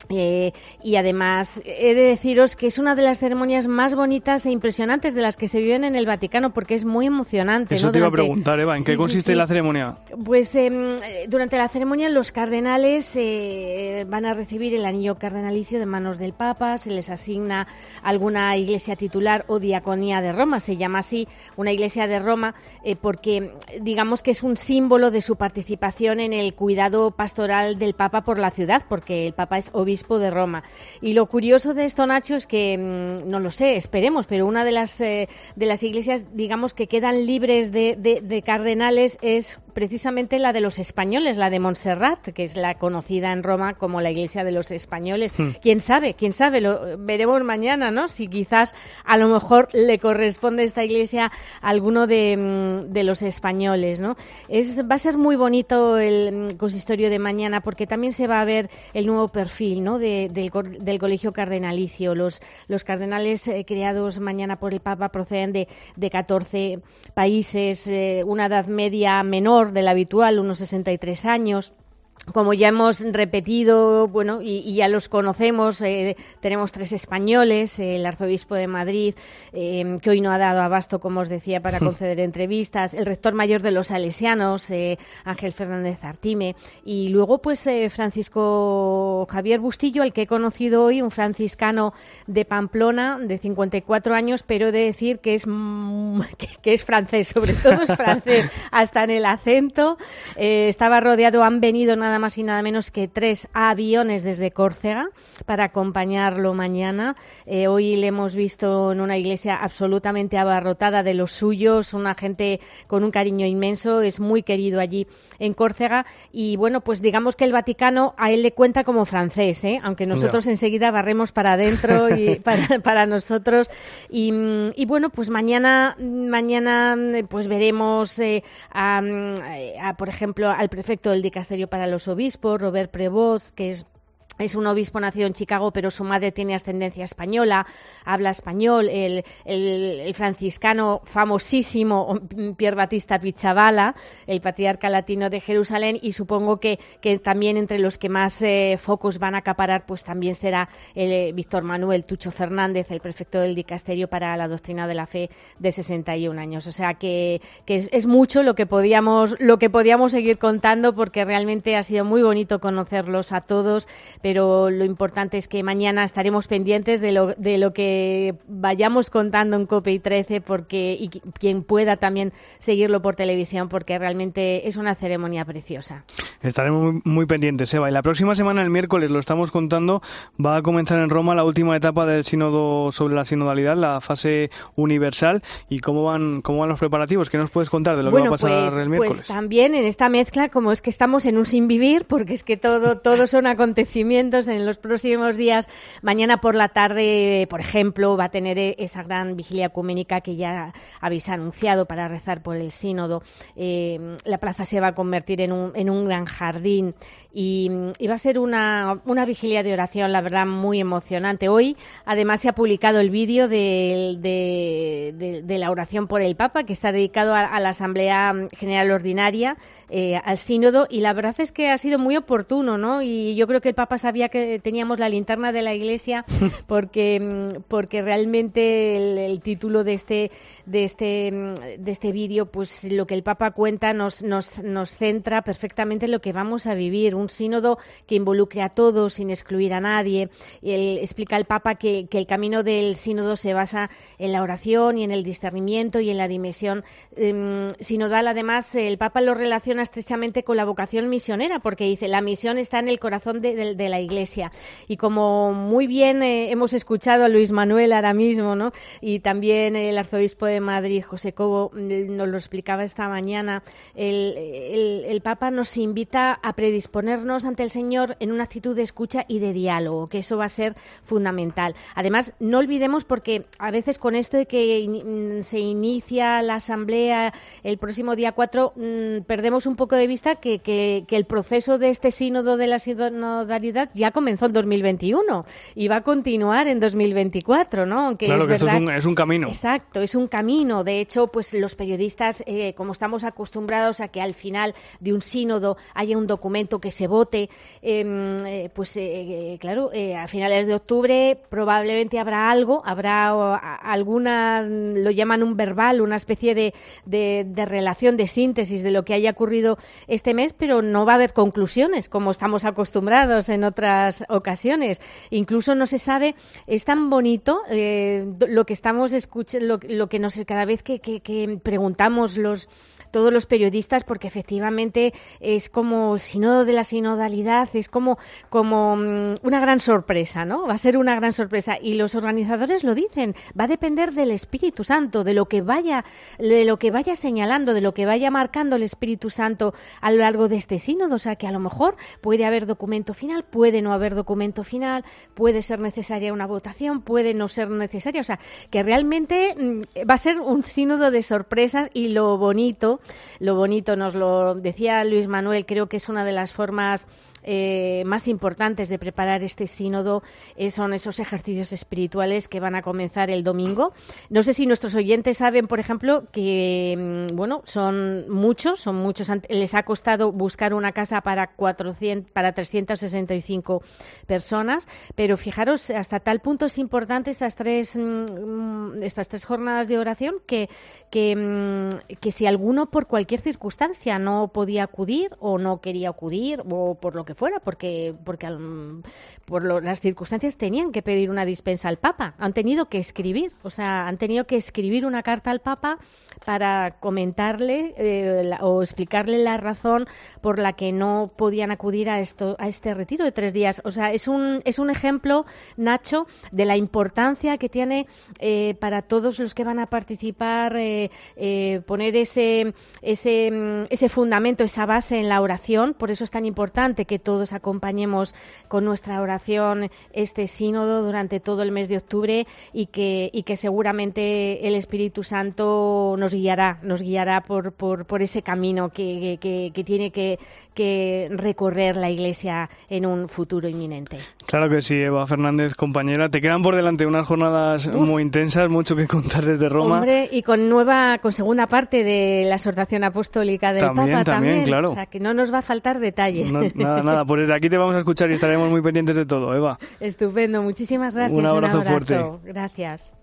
[SPEAKER 14] eh, y además he de deciros que es una de las ceremonias más bonitas e impresionantes de las que se viven en el Vaticano porque es muy emocionante.
[SPEAKER 1] Eso te iba a preguntar, Eva, ¿en qué consiste la ceremonia?
[SPEAKER 14] Pues em, durante la ceremonia los cardenales eh, van a recibir el anillo cardenalicio de manos del Papa, se les asigna alguna iglesia titular o diaconía de Roma, se llama así una iglesia de Roma eh, porque digamos que es un símbolo de su participación en el cuidado pastoral del Papa por la ciudad, porque el Papa es obispo de Roma. Y lo curioso de esto, Nacho, es que, mm, no lo sé, esperemos, pero una de las, eh, de las iglesias, digamos, que quedan libres de, de, cardenales es precisamente la de los españoles, la de Montserrat, que es la conocida en Roma como la iglesia de los españoles. Hmm. ¿Quién sabe? ¿Quién sabe? Lo veremos mañana, ¿no? Si quizás a lo mejor le corresponde esta iglesia a alguno de, mm, de los españoles, ¿no? Es, va a ser muy bonito el mm, consistorio de mañana porque también se va a ver el nuevo perfil, ¿no? Del, colegio cardenalicio. Los, los cardenales eh, creados mañana por el Papa proceden de, de 14 países, eh, una edad media menor de la habitual, unos 63 años. Como ya hemos repetido, bueno, y, ya los conocemos, eh, tenemos tres españoles, el arzobispo de Madrid, eh, que hoy no ha dado abasto, como os decía, para conceder entrevistas, el rector mayor de los salesianos, eh, Ángel Fernández Artime, y luego, pues, Francisco Javier Bustillo, el que he conocido hoy, un franciscano de Pamplona, de 54 años, pero de decir que es, mm, que, es francés, sobre todo es francés, hasta en el acento. estaba rodeado, han venido nada más y nada menos que tres aviones desde Córcega para acompañarlo mañana. Eh, hoy le hemos visto en una iglesia absolutamente abarrotada de los suyos, una gente con un cariño inmenso, es muy querido allí en Córcega y bueno, pues digamos que el Vaticano a él le cuenta como francés, ¿eh? aunque nosotros enseguida barremos para adentro y para, nosotros y, bueno, pues mañana mañana pues veremos eh, a, por ejemplo al prefecto del dicasterio para los obispo, Robert Prevost, que es es un obispo nacido en Chicago, pero su madre tiene ascendencia española, habla español. El, franciscano famosísimo Pierre Batista Pichavala, el patriarca latino de Jerusalén, y supongo que, también entre los que más eh, focos van a acaparar, pues también será el eh, Víctor Manuel Tucho Fernández, el prefecto del dicasterio para la doctrina de la fe de 61 años. O sea que, es, mucho lo que podíamos lo que podíamos seguir contando, porque realmente ha sido muy bonito conocerlos a todos lo importante es que mañana estaremos pendientes de lo, de lo que vayamos contando en COPE y 13 porque, y quien pueda también seguirlo por televisión porque realmente es una ceremonia preciosa.
[SPEAKER 1] Estaremos muy, pendientes, Eva. Y la próxima semana, el miércoles, lo estamos contando, va a comenzar en Roma la última etapa del sínodo sobre la sinodalidad, la fase universal. ¿Y cómo van, cómo van los preparativos? ¿Qué nos puedes contar de lo que va a pasar
[SPEAKER 14] pues,
[SPEAKER 1] el miércoles?
[SPEAKER 14] Pues también en esta mezcla, como es que estamos en un sin vivir, porque es que todo, todo son acontecimientos en los próximos días. Mañana por la tarde, por ejemplo, va a tener e-, esa gran vigilia ecuménica que ya habéis anunciado para rezar por el sínodo. Eh, la plaza se va a convertir en un, gran jardín y, va a ser una, vigilia de oración, la verdad, muy emocionante. Hoy, además, se ha publicado el vídeo de, de, la oración por el Papa, que está dedicado a, la Asamblea General Ordinaria, eh, al Sínodo, y la verdad es que ha sido muy oportuno, ¿no? Y yo creo que el Papa sabía que teníamos la linterna de la Iglesia, porque, porque realmente el, título de este, de este, de este vídeo, pues lo que el Papa cuenta nos, nos, nos centra perfectamente en lo que vamos a vivir un sínodo que involucre a todos sin excluir a nadie. Él, explica el Papa que, el camino del sínodo se basa en la oración y en el discernimiento y en la dimensión em, sinodal. Además, el Papa lo relaciona estrechamente con la vocación misionera, porque dice la misión está en el corazón de, la Iglesia. Y como muy bien eh, hemos escuchado a Luis Manuel ahora mismo, ¿no? y también el arzobispo de Madrid, José Cobo, mm, nos lo explicaba esta mañana, el, el Papa nos invita a predisponer ponernos ante el Señor en una actitud de escucha y de diálogo, que eso va a ser fundamental. Además, no olvidemos porque a veces con esto de que mm, se inicia la asamblea el próximo día 4, mm, perdemos un poco de vista que, que, el proceso de este sínodo de la sinodalidad ya comenzó en 2021 y va a continuar en 2024, ¿no?
[SPEAKER 1] claro, que eso es un, camino.
[SPEAKER 14] Exacto, es un camino. De hecho, pues los periodistas, eh, como estamos acostumbrados a que al final de un sínodo haya un documento que se vote, em, eh, pues eh, claro, eh, a finales de octubre probablemente habrá algo, habrá alguna, lo llaman un verbal, una especie de, de, relación, de síntesis de lo que haya ocurrido este mes, pero no va a haber conclusiones como estamos acostumbrados en otras ocasiones. Incluso no se sabe, es tan bonito lo que estamos escuchando, lo, que nos cada vez que, que preguntamos los todos los periodistas, porque efectivamente es como sínodo de la sinodalidad, es como, como mm, una gran sorpresa, ¿no? Va a ser una gran sorpresa. Y los organizadores lo dicen, va a depender del Espíritu Santo, de lo que vaya, de lo que vaya señalando, de lo que vaya marcando el Espíritu Santo a lo largo de este sínodo. O sea que a lo mejor puede haber documento final, puede no haber documento final, puede ser necesaria una votación, puede no ser necesaria. O sea, que realmente mm, va a ser un sínodo de sorpresas y lo bonito lo bonito, nos lo decía Luis Manuel, creo que es una de las formas eh, más importantes de preparar este sínodo eh, son esos ejercicios espirituales que van a comenzar el domingo. No sé si nuestros oyentes saben, por ejemplo, que mm, bueno, son muchos, son muchos. Les ha costado buscar una casa para 400, para 365 personas, pero fijaros, hasta tal punto es importante estas tres, mm, estas tres jornadas de oración que, que, mm, que si alguno por cualquier circunstancia no podía acudir o no quería acudir o por lo que fuera, porque, porque por las circunstancias tenían que pedir una dispensa al Papa, han tenido que escribir, o sea, han tenido que escribir una carta al Papa para comentarle eh, o explicarle la razón por la que no podían acudir a esto a este retiro de tres días. O sea, es un es un ejemplo, Nacho, de la importancia que tiene eh, para todos los que van a participar eh, poner ese ese mm, ese fundamento, esa base en la oración. Por eso es tan importante que todos acompañemos con nuestra oración este sínodo durante todo el mes de octubre y que, y que seguramente el Espíritu Santo nos guiará, nos guiará por, por, por ese camino que, que, que tiene que, que recorrer la Iglesia en un futuro inminente.
[SPEAKER 1] Claro que sí, Eva Fernández, compañera. Te quedan por delante unas jornadas muy intensas, mucho que contar desde Roma.
[SPEAKER 14] Hombre, y con nueva, con segunda parte de la exhortación apostólica del
[SPEAKER 1] también,
[SPEAKER 14] Papa
[SPEAKER 1] también,
[SPEAKER 14] también.
[SPEAKER 1] claro.
[SPEAKER 14] O sea, que no nos va a faltar detalle.
[SPEAKER 1] nada, nada. Pues desde aquí te vamos a escuchar y estaremos muy pendientes de todo, Eva.
[SPEAKER 14] Estupendo. Muchísimas gracias.
[SPEAKER 1] Un abrazo, fuerte.
[SPEAKER 14] Gracias.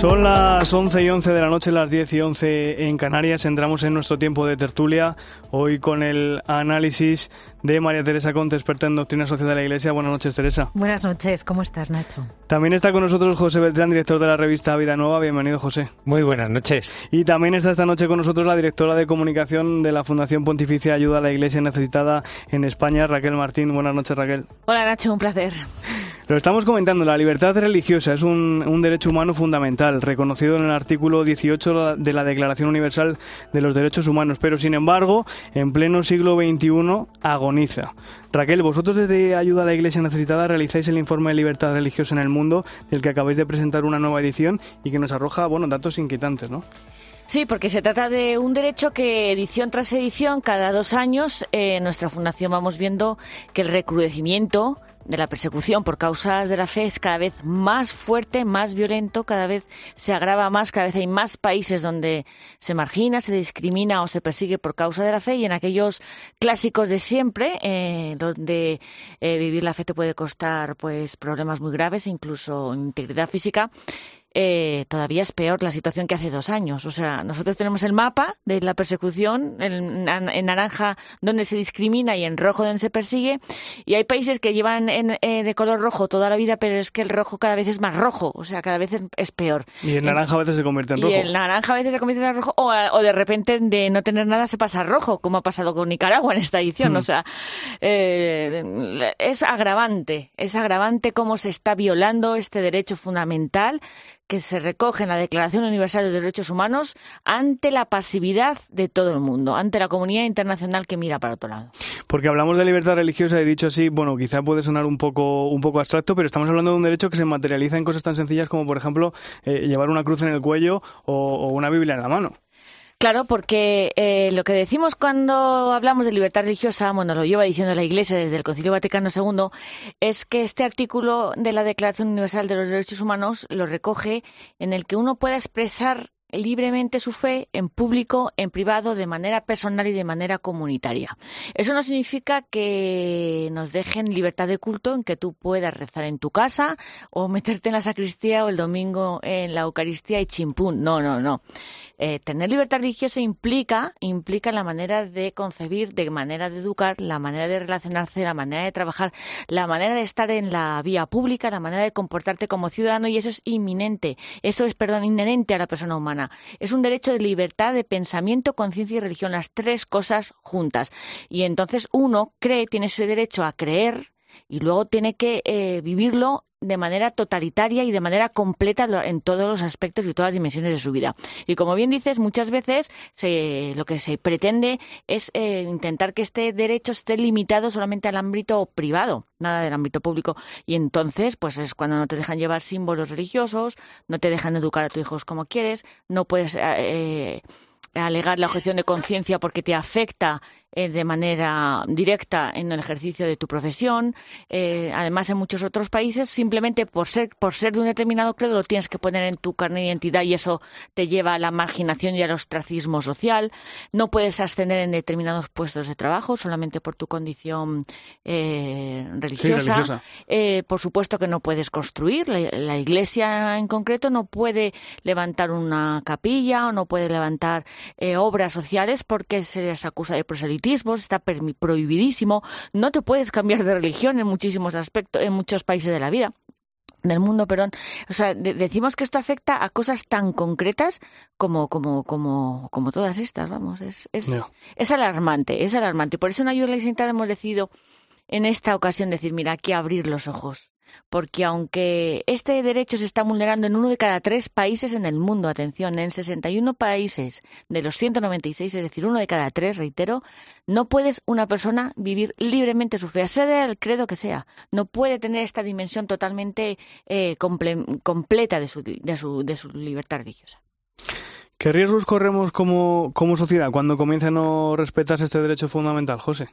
[SPEAKER 1] Son las 11 y 11 de la noche, las 10 y 11 en Canarias. Entramos en nuestro tiempo de tertulia, hoy con el análisis de María Teresa Conte, experta en doctrina social de la Iglesia. Buenas noches, Teresa.
[SPEAKER 15] Buenas noches, ¿cómo estás, Nacho?
[SPEAKER 1] También está con nosotros José Beltrán, director de la revista Vida Nueva. Bienvenido, José.
[SPEAKER 16] Muy buenas noches.
[SPEAKER 1] Y también está esta noche con nosotros la directora de comunicación de la Fundación Pontificia Ayuda a la Iglesia Necesitada en España, Raquel Martín. Buenas noches, Raquel.
[SPEAKER 17] Hola, Nacho, un placer.
[SPEAKER 1] Lo estamos comentando, la libertad religiosa es un, derecho humano fundamental, reconocido en el artículo 18 de la Declaración Universal de los Derechos Humanos, pero sin embargo, en pleno siglo XXI agoniza. Raquel, vosotros desde Ayuda a la Iglesia Necesitada realizáis el informe de libertad religiosa en el mundo, del que acabáis de presentar una nueva edición y que nos arroja, bueno, datos inquietantes, ¿no?
[SPEAKER 17] Sí, porque se trata de un derecho que edición tras edición, cada dos años, eh, en nuestra fundación vamos viendo que el recrudecimiento de la persecución por causas de la fe es cada vez más fuerte, más violento, cada vez se agrava más, cada vez hay más países donde se margina, se discrimina o se persigue por causa de la fe. Y en aquellos clásicos de siempre, eh, donde eh, vivir la fe te puede costar pues problemas muy graves, incluso integridad física, eh, todavía es peor la situación que hace dos años. O sea, nosotros tenemos el mapa de la persecución en, en naranja donde se discrimina y en rojo donde se persigue. Y hay países que llevan en, eh, de color rojo toda la vida, pero es que el rojo cada vez es más rojo. O sea, cada vez es, es peor.
[SPEAKER 1] Y el naranja a veces se convierte en rojo.
[SPEAKER 17] Y el naranja a veces se convierte en rojo. O, o, de repente de no tener nada se pasa a rojo, como ha pasado con Nicaragua en esta edición. O sea, eh, es agravante. Es agravante cómo se está violando este derecho fundamental que se recoge en la Declaración Universal de Derechos Humanos ante la pasividad de todo el mundo, ante la comunidad internacional que mira para otro lado.
[SPEAKER 1] Porque hablamos de libertad religiosa y dicho así, bueno, quizá puede sonar un poco, un poco abstracto, pero estamos hablando de un derecho que se materializa en cosas tan sencillas como, por ejemplo, eh, llevar una cruz en el cuello o una Biblia en la mano.
[SPEAKER 17] Claro, porque eh, lo que decimos cuando hablamos de libertad religiosa, bueno, lo lleva diciendo la Iglesia desde el Concilio Vaticano II, es que este artículo de la Declaración Universal de los Derechos Humanos lo recoge en el que uno pueda expresar libremente su fe en público, en privado, de manera personal y de manera comunitaria. Eso no significa que nos dejen libertad de culto en que tú puedas rezar en tu casa o meterte en la sacristía o el domingo en la Eucaristía y chimpún. No, no, no. Eh, tener libertad religiosa implica, implica la manera de concebir, de manera de educar, la manera de relacionarse, la manera de trabajar, la manera de estar en la vía pública, la manera de comportarte como ciudadano y eso es inminente, eso es, perdón, inherente a la persona humana. Es un derecho de libertad de pensamiento, conciencia y religión, las tres cosas juntas. Y entonces uno cree, tiene ese derecho a creer y luego tiene que eh, vivirlo de manera totalitaria y de manera completa en todos los aspectos y todas las dimensiones de su vida. Y como bien dices, muchas veces se, lo que se pretende es eh, intentar que este derecho esté limitado solamente al ámbito privado, nada del ámbito público. Y entonces, pues es cuando no te dejan llevar símbolos religiosos, no te dejan educar a tus hijos como quieres, no puedes eh, alegar la objeción de conciencia porque te afecta eh, de manera directa en el ejercicio de tu profesión. Eh, además, en muchos otros países, simplemente por ser, por ser de un determinado credo, lo tienes que poner en tu carne de identidad y eso te lleva a la marginación y al ostracismo social. No puedes ascender en determinados puestos de trabajo solamente por tu condición eh, religiosa. por supuesto que no puedes construir. La, la, iglesia en concreto no puede levantar una capilla o no puede levantar obras sociales porque se les acusa de proselitismo está prohibidísimo, no te puedes cambiar de religión en muchísimos aspectos, en muchos países de la vida del mundo, perdón. O sea, decimos que esto afecta a cosas tan concretas como, como, como, como todas estas, vamos. Es, es, es alarmante, es alarmante. Por eso en Ayuda a la hemos decidido en esta ocasión decir, mira, hay que abrir los ojos porque aunque este derecho se está vulnerando en uno de cada tres países en el mundo, atención, en 61 países de los 196, es decir, uno de cada tres, reitero, no puedes una persona vivir libremente su fe, sea el credo que sea. No puede tener esta dimensión totalmente eh, completa de su, de, su, de su libertad religiosa.
[SPEAKER 1] ¿Qué riesgos corremos como, como sociedad cuando comienza a no respetarse este derecho fundamental, José?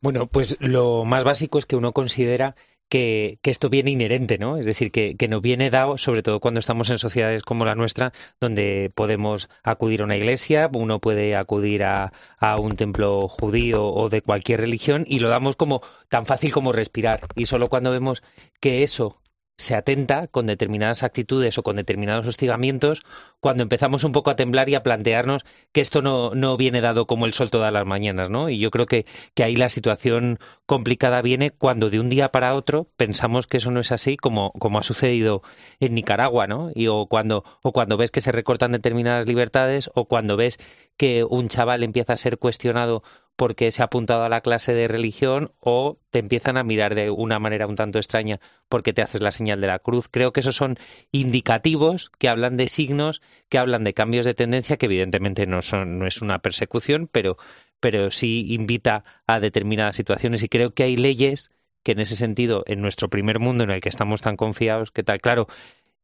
[SPEAKER 16] Bueno, pues lo más básico es que uno considera que, esto viene inherente, ¿no? Es decir, que, que nos viene dado, sobre todo cuando estamos en sociedades como la nuestra, donde podemos acudir a una iglesia, uno puede acudir a, a un templo judío o de cualquier religión y lo damos como tan fácil como respirar. Y solo cuando vemos que eso se atenta con determinadas actitudes o con determinados hostigamientos cuando empezamos un poco a temblar y a plantearnos que esto no, no viene dado como el sol todas las mañanas, ¿no? Y yo creo que, que ahí la situación complicada viene cuando de un día para otro pensamos que eso no es así como, como ha sucedido en Nicaragua, ¿no? Y o cuando, o cuando ves que se recortan determinadas libertades o cuando ves que un chaval empieza a ser cuestionado porque se ha apuntado a la clase de religión o te empiezan a mirar de una manera un tanto extraña porque te haces la señal de la cruz. Creo que esos son indicativos que hablan de signos, que hablan de cambios de tendencia, que evidentemente no, son, no es una persecución, pero, pero sí invita a determinadas situaciones y creo que hay leyes que en ese sentido, en nuestro primer mundo en el que estamos tan confiados, que tal, claro,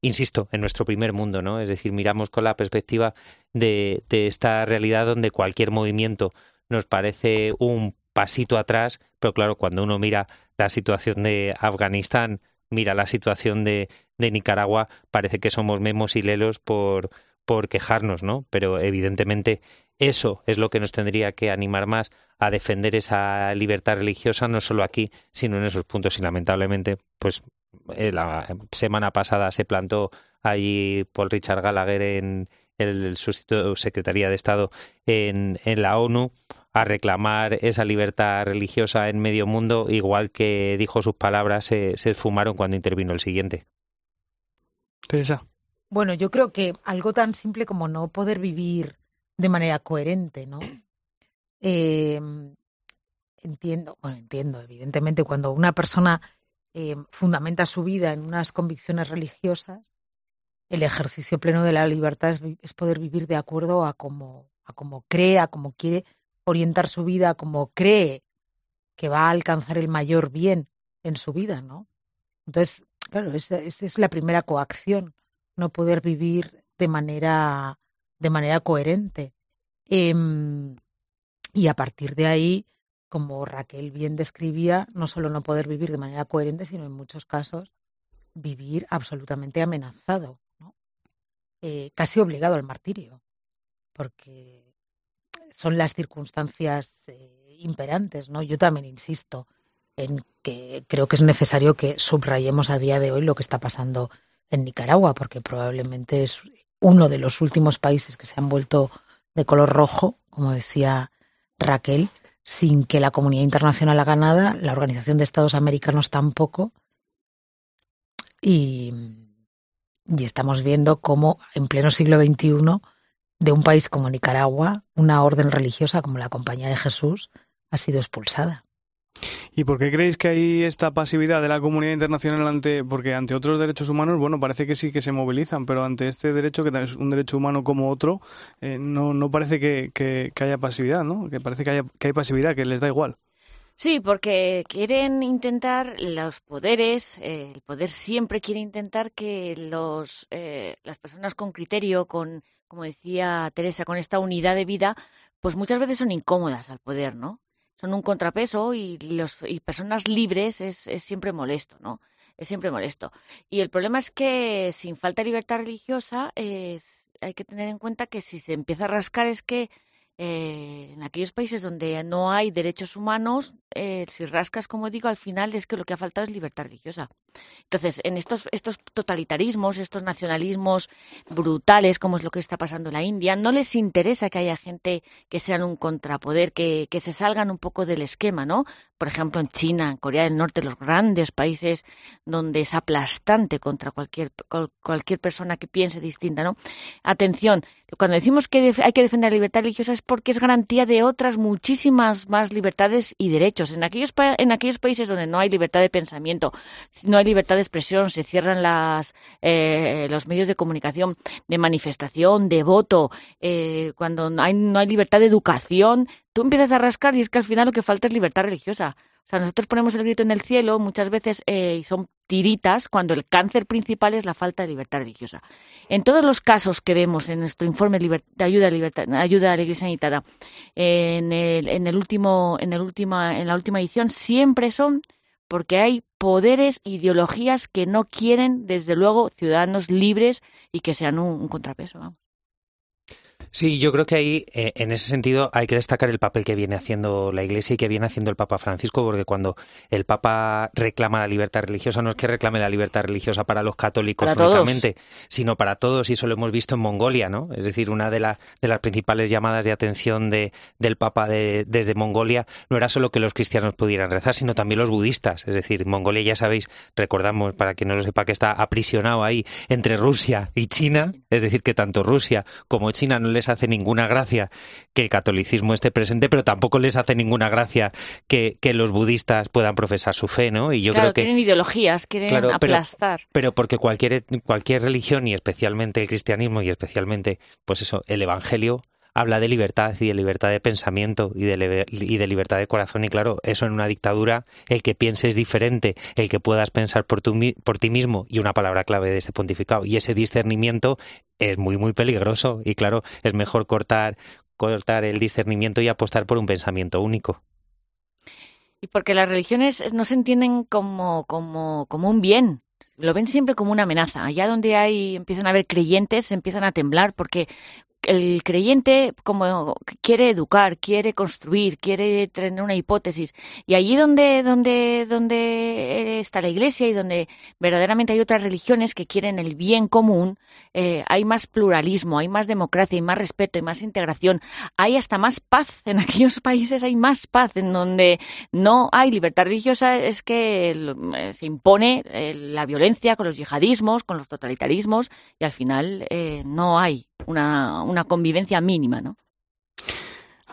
[SPEAKER 16] insisto, en nuestro primer mundo, ¿no? Es decir, miramos con la perspectiva de, de esta realidad donde cualquier movimiento nos parece un pasito atrás, pero claro, cuando uno mira la situación de Afganistán, mira la situación de, de Nicaragua, parece que somos memos y lelos por, por quejarnos, ¿no? Pero evidentemente eso es lo que nos tendría que animar más a defender esa libertad religiosa, no solo aquí, sino en esos puntos. Y lamentablemente, pues eh, la semana pasada se plantó allí Paul Richard Gallagher en, el sustituto Secretaría de Estado en, en la ONU a reclamar esa libertad religiosa en medio mundo, igual que dijo sus palabras, se, se esfumaron cuando intervino el siguiente.
[SPEAKER 1] Teresa.
[SPEAKER 15] Bueno, yo creo que algo tan simple como no poder vivir de manera coherente, ¿no? Eh, entiendo, bueno, entiendo, evidentemente, cuando una persona eh, fundamenta su vida en unas convicciones religiosas, el ejercicio pleno de la libertad es, poder vivir de acuerdo a como, a como cree, a como quiere orientar su vida, a como cree que va a alcanzar el mayor bien en su vida, ¿no? Entonces, claro, esa, es la primera coacción, no poder vivir de manera, de manera coherente. Em, y a partir de ahí, como Raquel bien describía, no solo no poder vivir de manera coherente, sino en muchos casos vivir absolutamente amenazado. Eh, casi obligado al martirio, porque son las circunstancias eh, imperantes, ¿no? Yo también insisto en que creo que es necesario que subrayemos a día de hoy lo que está pasando en Nicaragua, porque probablemente es uno de los últimos países que se han vuelto de color rojo, como decía Raquel, sin que la comunidad internacional haga nada, la Organización de Estados Americanos tampoco. Y, y estamos viendo cómo en pleno siglo XXI, de un país como Nicaragua, una orden religiosa como la Compañía de Jesús ha sido expulsada.
[SPEAKER 1] ¿Y por qué creéis que hay esta pasividad de la comunidad internacional ante, porque ante otros derechos humanos, bueno, parece que sí que se movilizan, pero ante este derecho, que es un derecho humano como otro, eh, no, no parece que, haya pasividad, ¿no? Que parece que, haya, que hay pasividad, que les da igual.
[SPEAKER 17] Sí, porque quieren intentar los poderes, eh, el poder siempre quiere intentar que los, eh, las personas con criterio, con, como decía Teresa, con esta unidad de vida, pues muchas veces son incómodas al poder, ¿no? Son un contrapeso y, los, y personas libres es, es siempre molesto, ¿no? Es siempre molesto. Y el problema es que sin falta de libertad religiosa es, hay que tener en cuenta que si se empieza a rascar es que eh, en aquellos países donde no hay derechos humanos, eh, si rascas, como digo, al final es que lo que ha faltado es libertad religiosa. Entonces, en estos, estos totalitarismos, estos nacionalismos brutales, como es lo que está pasando en la India, no les interesa que haya gente que sean un contrapoder, que, que se salgan un poco del esquema, ¿no? Por ejemplo, en China, en Corea del Norte, los grandes países donde es aplastante contra cualquier, cualquier persona que piense distinta, ¿no? Atención, cuando decimos que hay que defender la libertad religiosa es porque es garantía de otras muchísimas más libertades y derechos. En aquellos, en aquellos países donde no hay libertad de pensamiento, no hay libertad de expresión, se cierran las, eh, los medios de comunicación, de manifestación, de voto, eh, cuando hay, no hay libertad de educación, tú empiezas a rascar y es que al final lo que falta es libertad religiosa. O sea, nosotros ponemos el grito en el cielo muchas veces eh, y son tiritas cuando el cáncer principal es la falta de libertad religiosa. En todos los casos que vemos en nuestro informe de ayuda, a la Iglesia Sanitaria, en, el, en, el último, en, el última, en la última edición, siempre son porque hay poderes, ideologías que no quieren, desde luego, ciudadanos libres y que sean un, contrapeso.
[SPEAKER 16] Sí, yo creo que ahí, eh, en ese sentido, hay que destacar el papel que viene haciendo la Iglesia y que viene haciendo el Papa Francisco, porque cuando el Papa reclama la libertad religiosa, no es que reclame la libertad religiosa para los católicos únicamente, sino para todos, y eso lo hemos visto en Mongolia, ¿no? Es decir, una de, de las principales llamadas de atención de, del Papa desde Mongolia no era solo que los cristianos pudieran rezar, sino también los budistas. Es decir, Mongolia, ya sabéis, recordamos, para quien no lo sepa, que está aprisionado ahí entre Rusia y China, es decir, que tanto Rusia como China no les hace ninguna gracia que el catolicismo esté presente, pero tampoco les hace ninguna gracia que, los budistas puedan profesar su fe, ¿no?
[SPEAKER 17] Y yo creo que tienen ideologías, quieren aplastar.
[SPEAKER 16] Pero, porque cualquier cualquier religión y especialmente el cristianismo y especialmente, pues eso, el evangelio habla de libertad y de libertad de pensamiento y de, y de libertad de corazón. Y claro, eso en una dictadura, el que pienses diferente, el que puedas pensar por, tu, por ti mismo, y una palabra clave de este pontificado, y ese discernimiento es muy, muy peligroso. Y claro, es mejor cortar, cortar el discernimiento y apostar por un pensamiento único.
[SPEAKER 17] Y porque las religiones no se entienden como, como, como un bien, lo ven siempre como una amenaza. Allá donde hay empiezan a haber creyentes, empiezan a temblar porque el creyente como quiere educar, quiere construir, quiere tener una hipótesis. Y allí donde donde donde está la Iglesia y donde verdaderamente hay otras religiones que quieren el bien común, eh, hay más pluralismo, hay más democracia, hay más respeto, hay más integración, hay hasta más paz. En aquellos países hay más paz. En donde no hay libertad religiosa es que eh, se impone eh, la violencia con los yihadismos, con los totalitarismos y al final no hay una, una convivencia mínima, ¿no?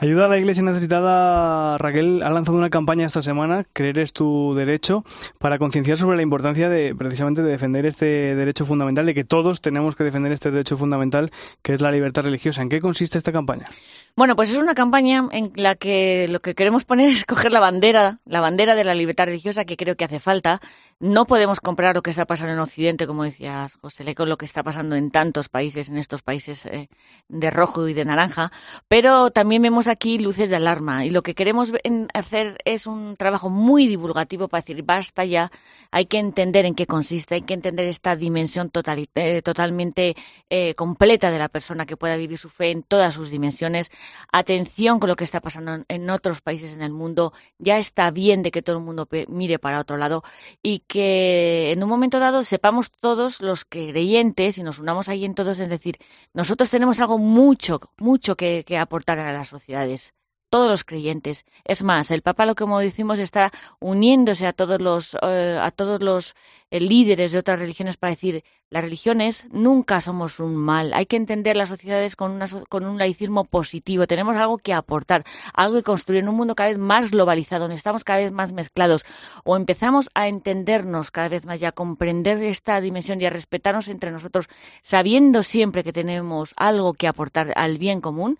[SPEAKER 1] Ayuda a la Iglesia necesitada, Raquel, ha lanzado una campaña esta semana, Creer es tu derecho, para concienciar sobre la importancia de precisamente de defender este derecho fundamental, de que todos tenemos que defender este derecho fundamental, que es la libertad religiosa. ¿En qué consiste esta campaña?
[SPEAKER 17] Bueno, pues es una campaña en la que lo que queremos poner es coger la bandera, la bandera de la libertad religiosa que creo que hace falta. No podemos comprar lo que está pasando en Occidente, como decías José con lo que está pasando en tantos países, en estos países eh, de rojo y de naranja, pero también vemos aquí luces de alarma y lo que queremos hacer es un trabajo muy divulgativo para decir basta ya, hay que entender en qué consiste, hay que entender esta dimensión eh, totalmente eh, completa de la persona que pueda vivir su fe en todas sus dimensiones atención con lo que está pasando en otros países en el mundo, ya está bien de que todo el mundo mire para otro lado y que en un momento dado sepamos todos los creyentes y nos unamos ahí en todos, es decir, nosotros tenemos algo mucho, mucho que, aportar a las sociedades todos los creyentes. Es más, el Papa, lo que como decimos, está uniéndose a todos los, eh, a todos los eh, líderes de otras religiones para decir, las religiones nunca somos un mal. Hay que entender las sociedades con, una, con un laicismo positivo. Tenemos algo que aportar, algo que construir en un mundo cada vez más globalizado, donde estamos cada vez más mezclados. O empezamos a entendernos cada vez más y a comprender esta dimensión y a respetarnos entre nosotros, sabiendo siempre que tenemos algo que aportar al bien común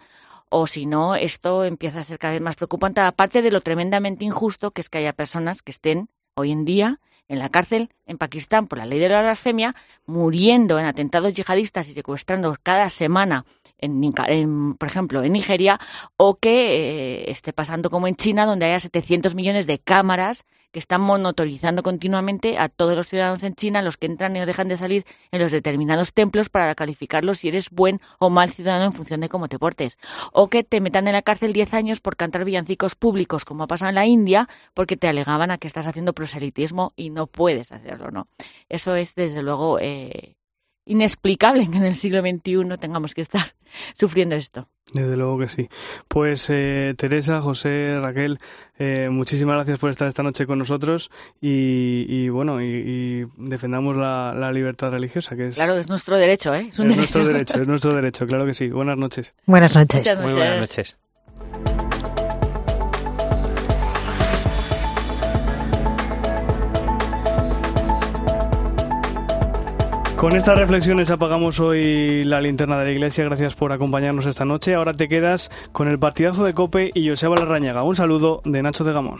[SPEAKER 17] o si no, esto empieza a ser cada vez más preocupante, aparte de lo tremendamente injusto que es que haya personas que estén hoy en día en la cárcel en Pakistán por la ley de la blasfemia, muriendo en atentados yihadistas y secuestrando cada semana en, por ejemplo, en Nigeria, o que eh, esté pasando como en China, donde haya 700 millones de cámaras que están monitorizando continuamente a todos los ciudadanos en China, los que entran y dejan de salir en los determinados templos para calificarlos si eres buen o mal ciudadano en función de cómo te portes. O que te metan en la cárcel 10 años por cantar villancicos públicos, como ha pasado en la India, porque te alegaban a que estás haciendo proselitismo y no puedes hacerlo, ¿no? Eso es, desde luego, eh, inexplicable que en el siglo XXI tengamos que estar sufriendo esto.
[SPEAKER 1] Desde luego que sí. Pues eh, Teresa, José, Raquel, eh, muchísimas gracias por estar esta noche con nosotros y, bueno, y, defendamos la, libertad religiosa, que es...
[SPEAKER 17] Claro, es nuestro derecho, ¿eh?
[SPEAKER 1] Es, nuestro derecho, es nuestro derecho, claro que sí. Buenas noches.
[SPEAKER 15] Buenas noches.
[SPEAKER 16] Muy buenas noches.
[SPEAKER 1] Con estas reflexiones apagamos hoy la linterna de la iglesia. Gracias por acompañarnos esta noche. Ahora te quedas con el partidazo de Cope y Joseba Larrañaga. Un saludo de Nacho de Gamón.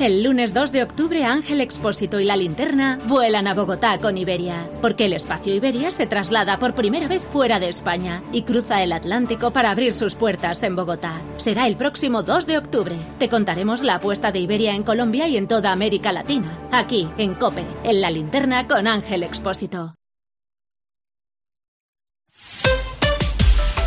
[SPEAKER 18] El lunes 2 de octubre Ángel Expósito y la linterna vuelan a Bogotá con Iberia, porque el espacio Iberia se traslada por primera vez fuera de España y cruza el Atlántico para abrir sus puertas en Bogotá. Será el próximo 2 de octubre. Te contaremos la apuesta de Iberia en Colombia y en toda América Latina, aquí en Cope, en la linterna con Ángel Expósito.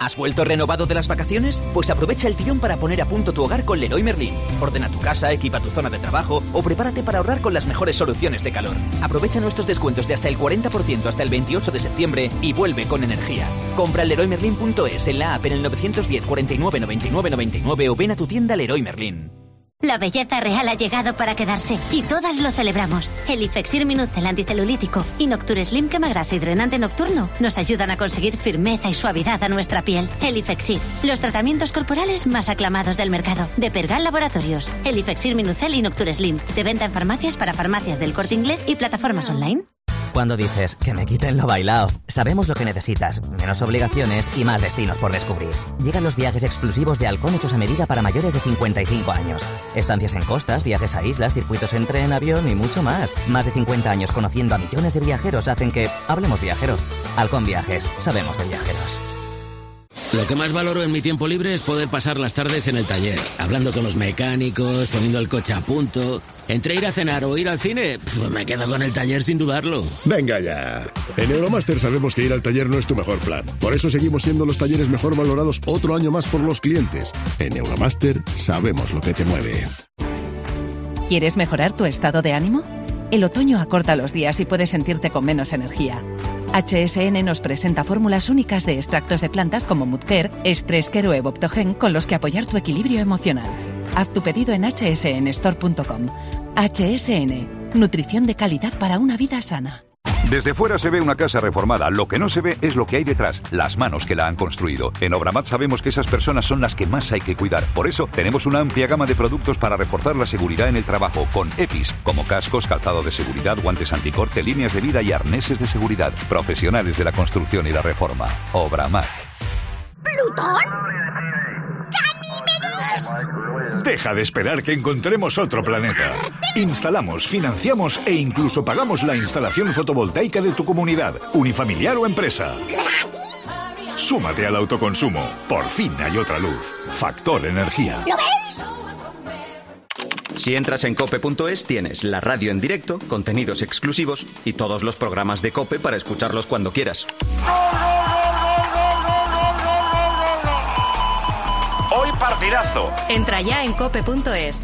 [SPEAKER 19] ¿Has vuelto renovado de las vacaciones? Pues aprovecha el tirón para poner a punto tu hogar con Leroy Merlin. Ordena tu casa, equipa tu zona de trabajo o prepárate para ahorrar con las mejores soluciones de calor. Aprovecha nuestros descuentos de hasta el 40% hasta el 28 de septiembre y vuelve con energía. Compra leroymerlin.es en la app en el 910 49 99 99 o ven a tu tienda Leroy Merlin.
[SPEAKER 20] La belleza real ha llegado para quedarse y todas lo celebramos. El Ifexir Minucel anticelulítico y Nocture Slim quemagrasa y drenante nocturno nos ayudan a conseguir firmeza y suavidad a nuestra piel. El Ifexir, los tratamientos corporales más aclamados del mercado. De Pergal Laboratorios. El Ifexir Minucel y Nocture Slim. De venta en farmacias para farmacias del corte inglés y plataformas online.
[SPEAKER 21] Cuando dices que me quiten lo bailado, sabemos lo que necesitas, menos obligaciones y más destinos por descubrir. Llegan los viajes exclusivos de Halcón hechos a medida para mayores de 55 años. Estancias en costas, viajes a islas, circuitos en tren, avión y mucho más. Más de 50 años conociendo a millones de viajeros hacen que hablemos viajero. Halcón Viajes, sabemos de viajeros.
[SPEAKER 22] Lo que más valoro en mi tiempo libre es poder pasar las tardes en el taller, hablando con los mecánicos, poniendo el coche a punto. Entre ir a cenar o ir al cine, me quedo con el taller sin dudarlo.
[SPEAKER 23] Venga ya. En Euromaster sabemos que ir al taller no es tu mejor plan. Por eso seguimos siendo los talleres mejor valorados otro año más por los clientes. En Euromaster sabemos lo que te mueve.
[SPEAKER 24] ¿Quieres mejorar tu estado de ánimo? El otoño acorta los días y puedes sentirte con menos energía. HSN nos presenta fórmulas únicas de extractos de plantas como Mudker, Care o Evoptogen con los que apoyar tu equilibrio emocional. Haz tu pedido en hsnstore.com. HSN, nutrición de calidad para una vida sana.
[SPEAKER 25] Desde fuera se ve una casa reformada, lo que no se ve es lo que hay detrás, las manos que la han construido. En Obramat sabemos que esas personas son las que más hay que cuidar. Por eso tenemos una amplia gama de productos para reforzar la seguridad en el trabajo, con EPIs, como cascos, calzado de seguridad, guantes anticorte, líneas de vida y arneses de seguridad. Profesionales de la construcción y la reforma. Obramat.
[SPEAKER 26] ¿Plutón?
[SPEAKER 25] Deja de esperar que encontremos otro planeta. Instalamos, financiamos e incluso pagamos la instalación fotovoltaica de tu comunidad, unifamiliar o empresa. Súmate al autoconsumo. Por fin hay otra luz. Factor Energía.
[SPEAKER 20] ¿Lo veis?
[SPEAKER 3] Si entras en cope.es tienes la radio en directo, contenidos exclusivos y todos los programas de Cope para escucharlos cuando quieras.
[SPEAKER 27] Hoy partidazo.
[SPEAKER 2] Entra ya en cope.es.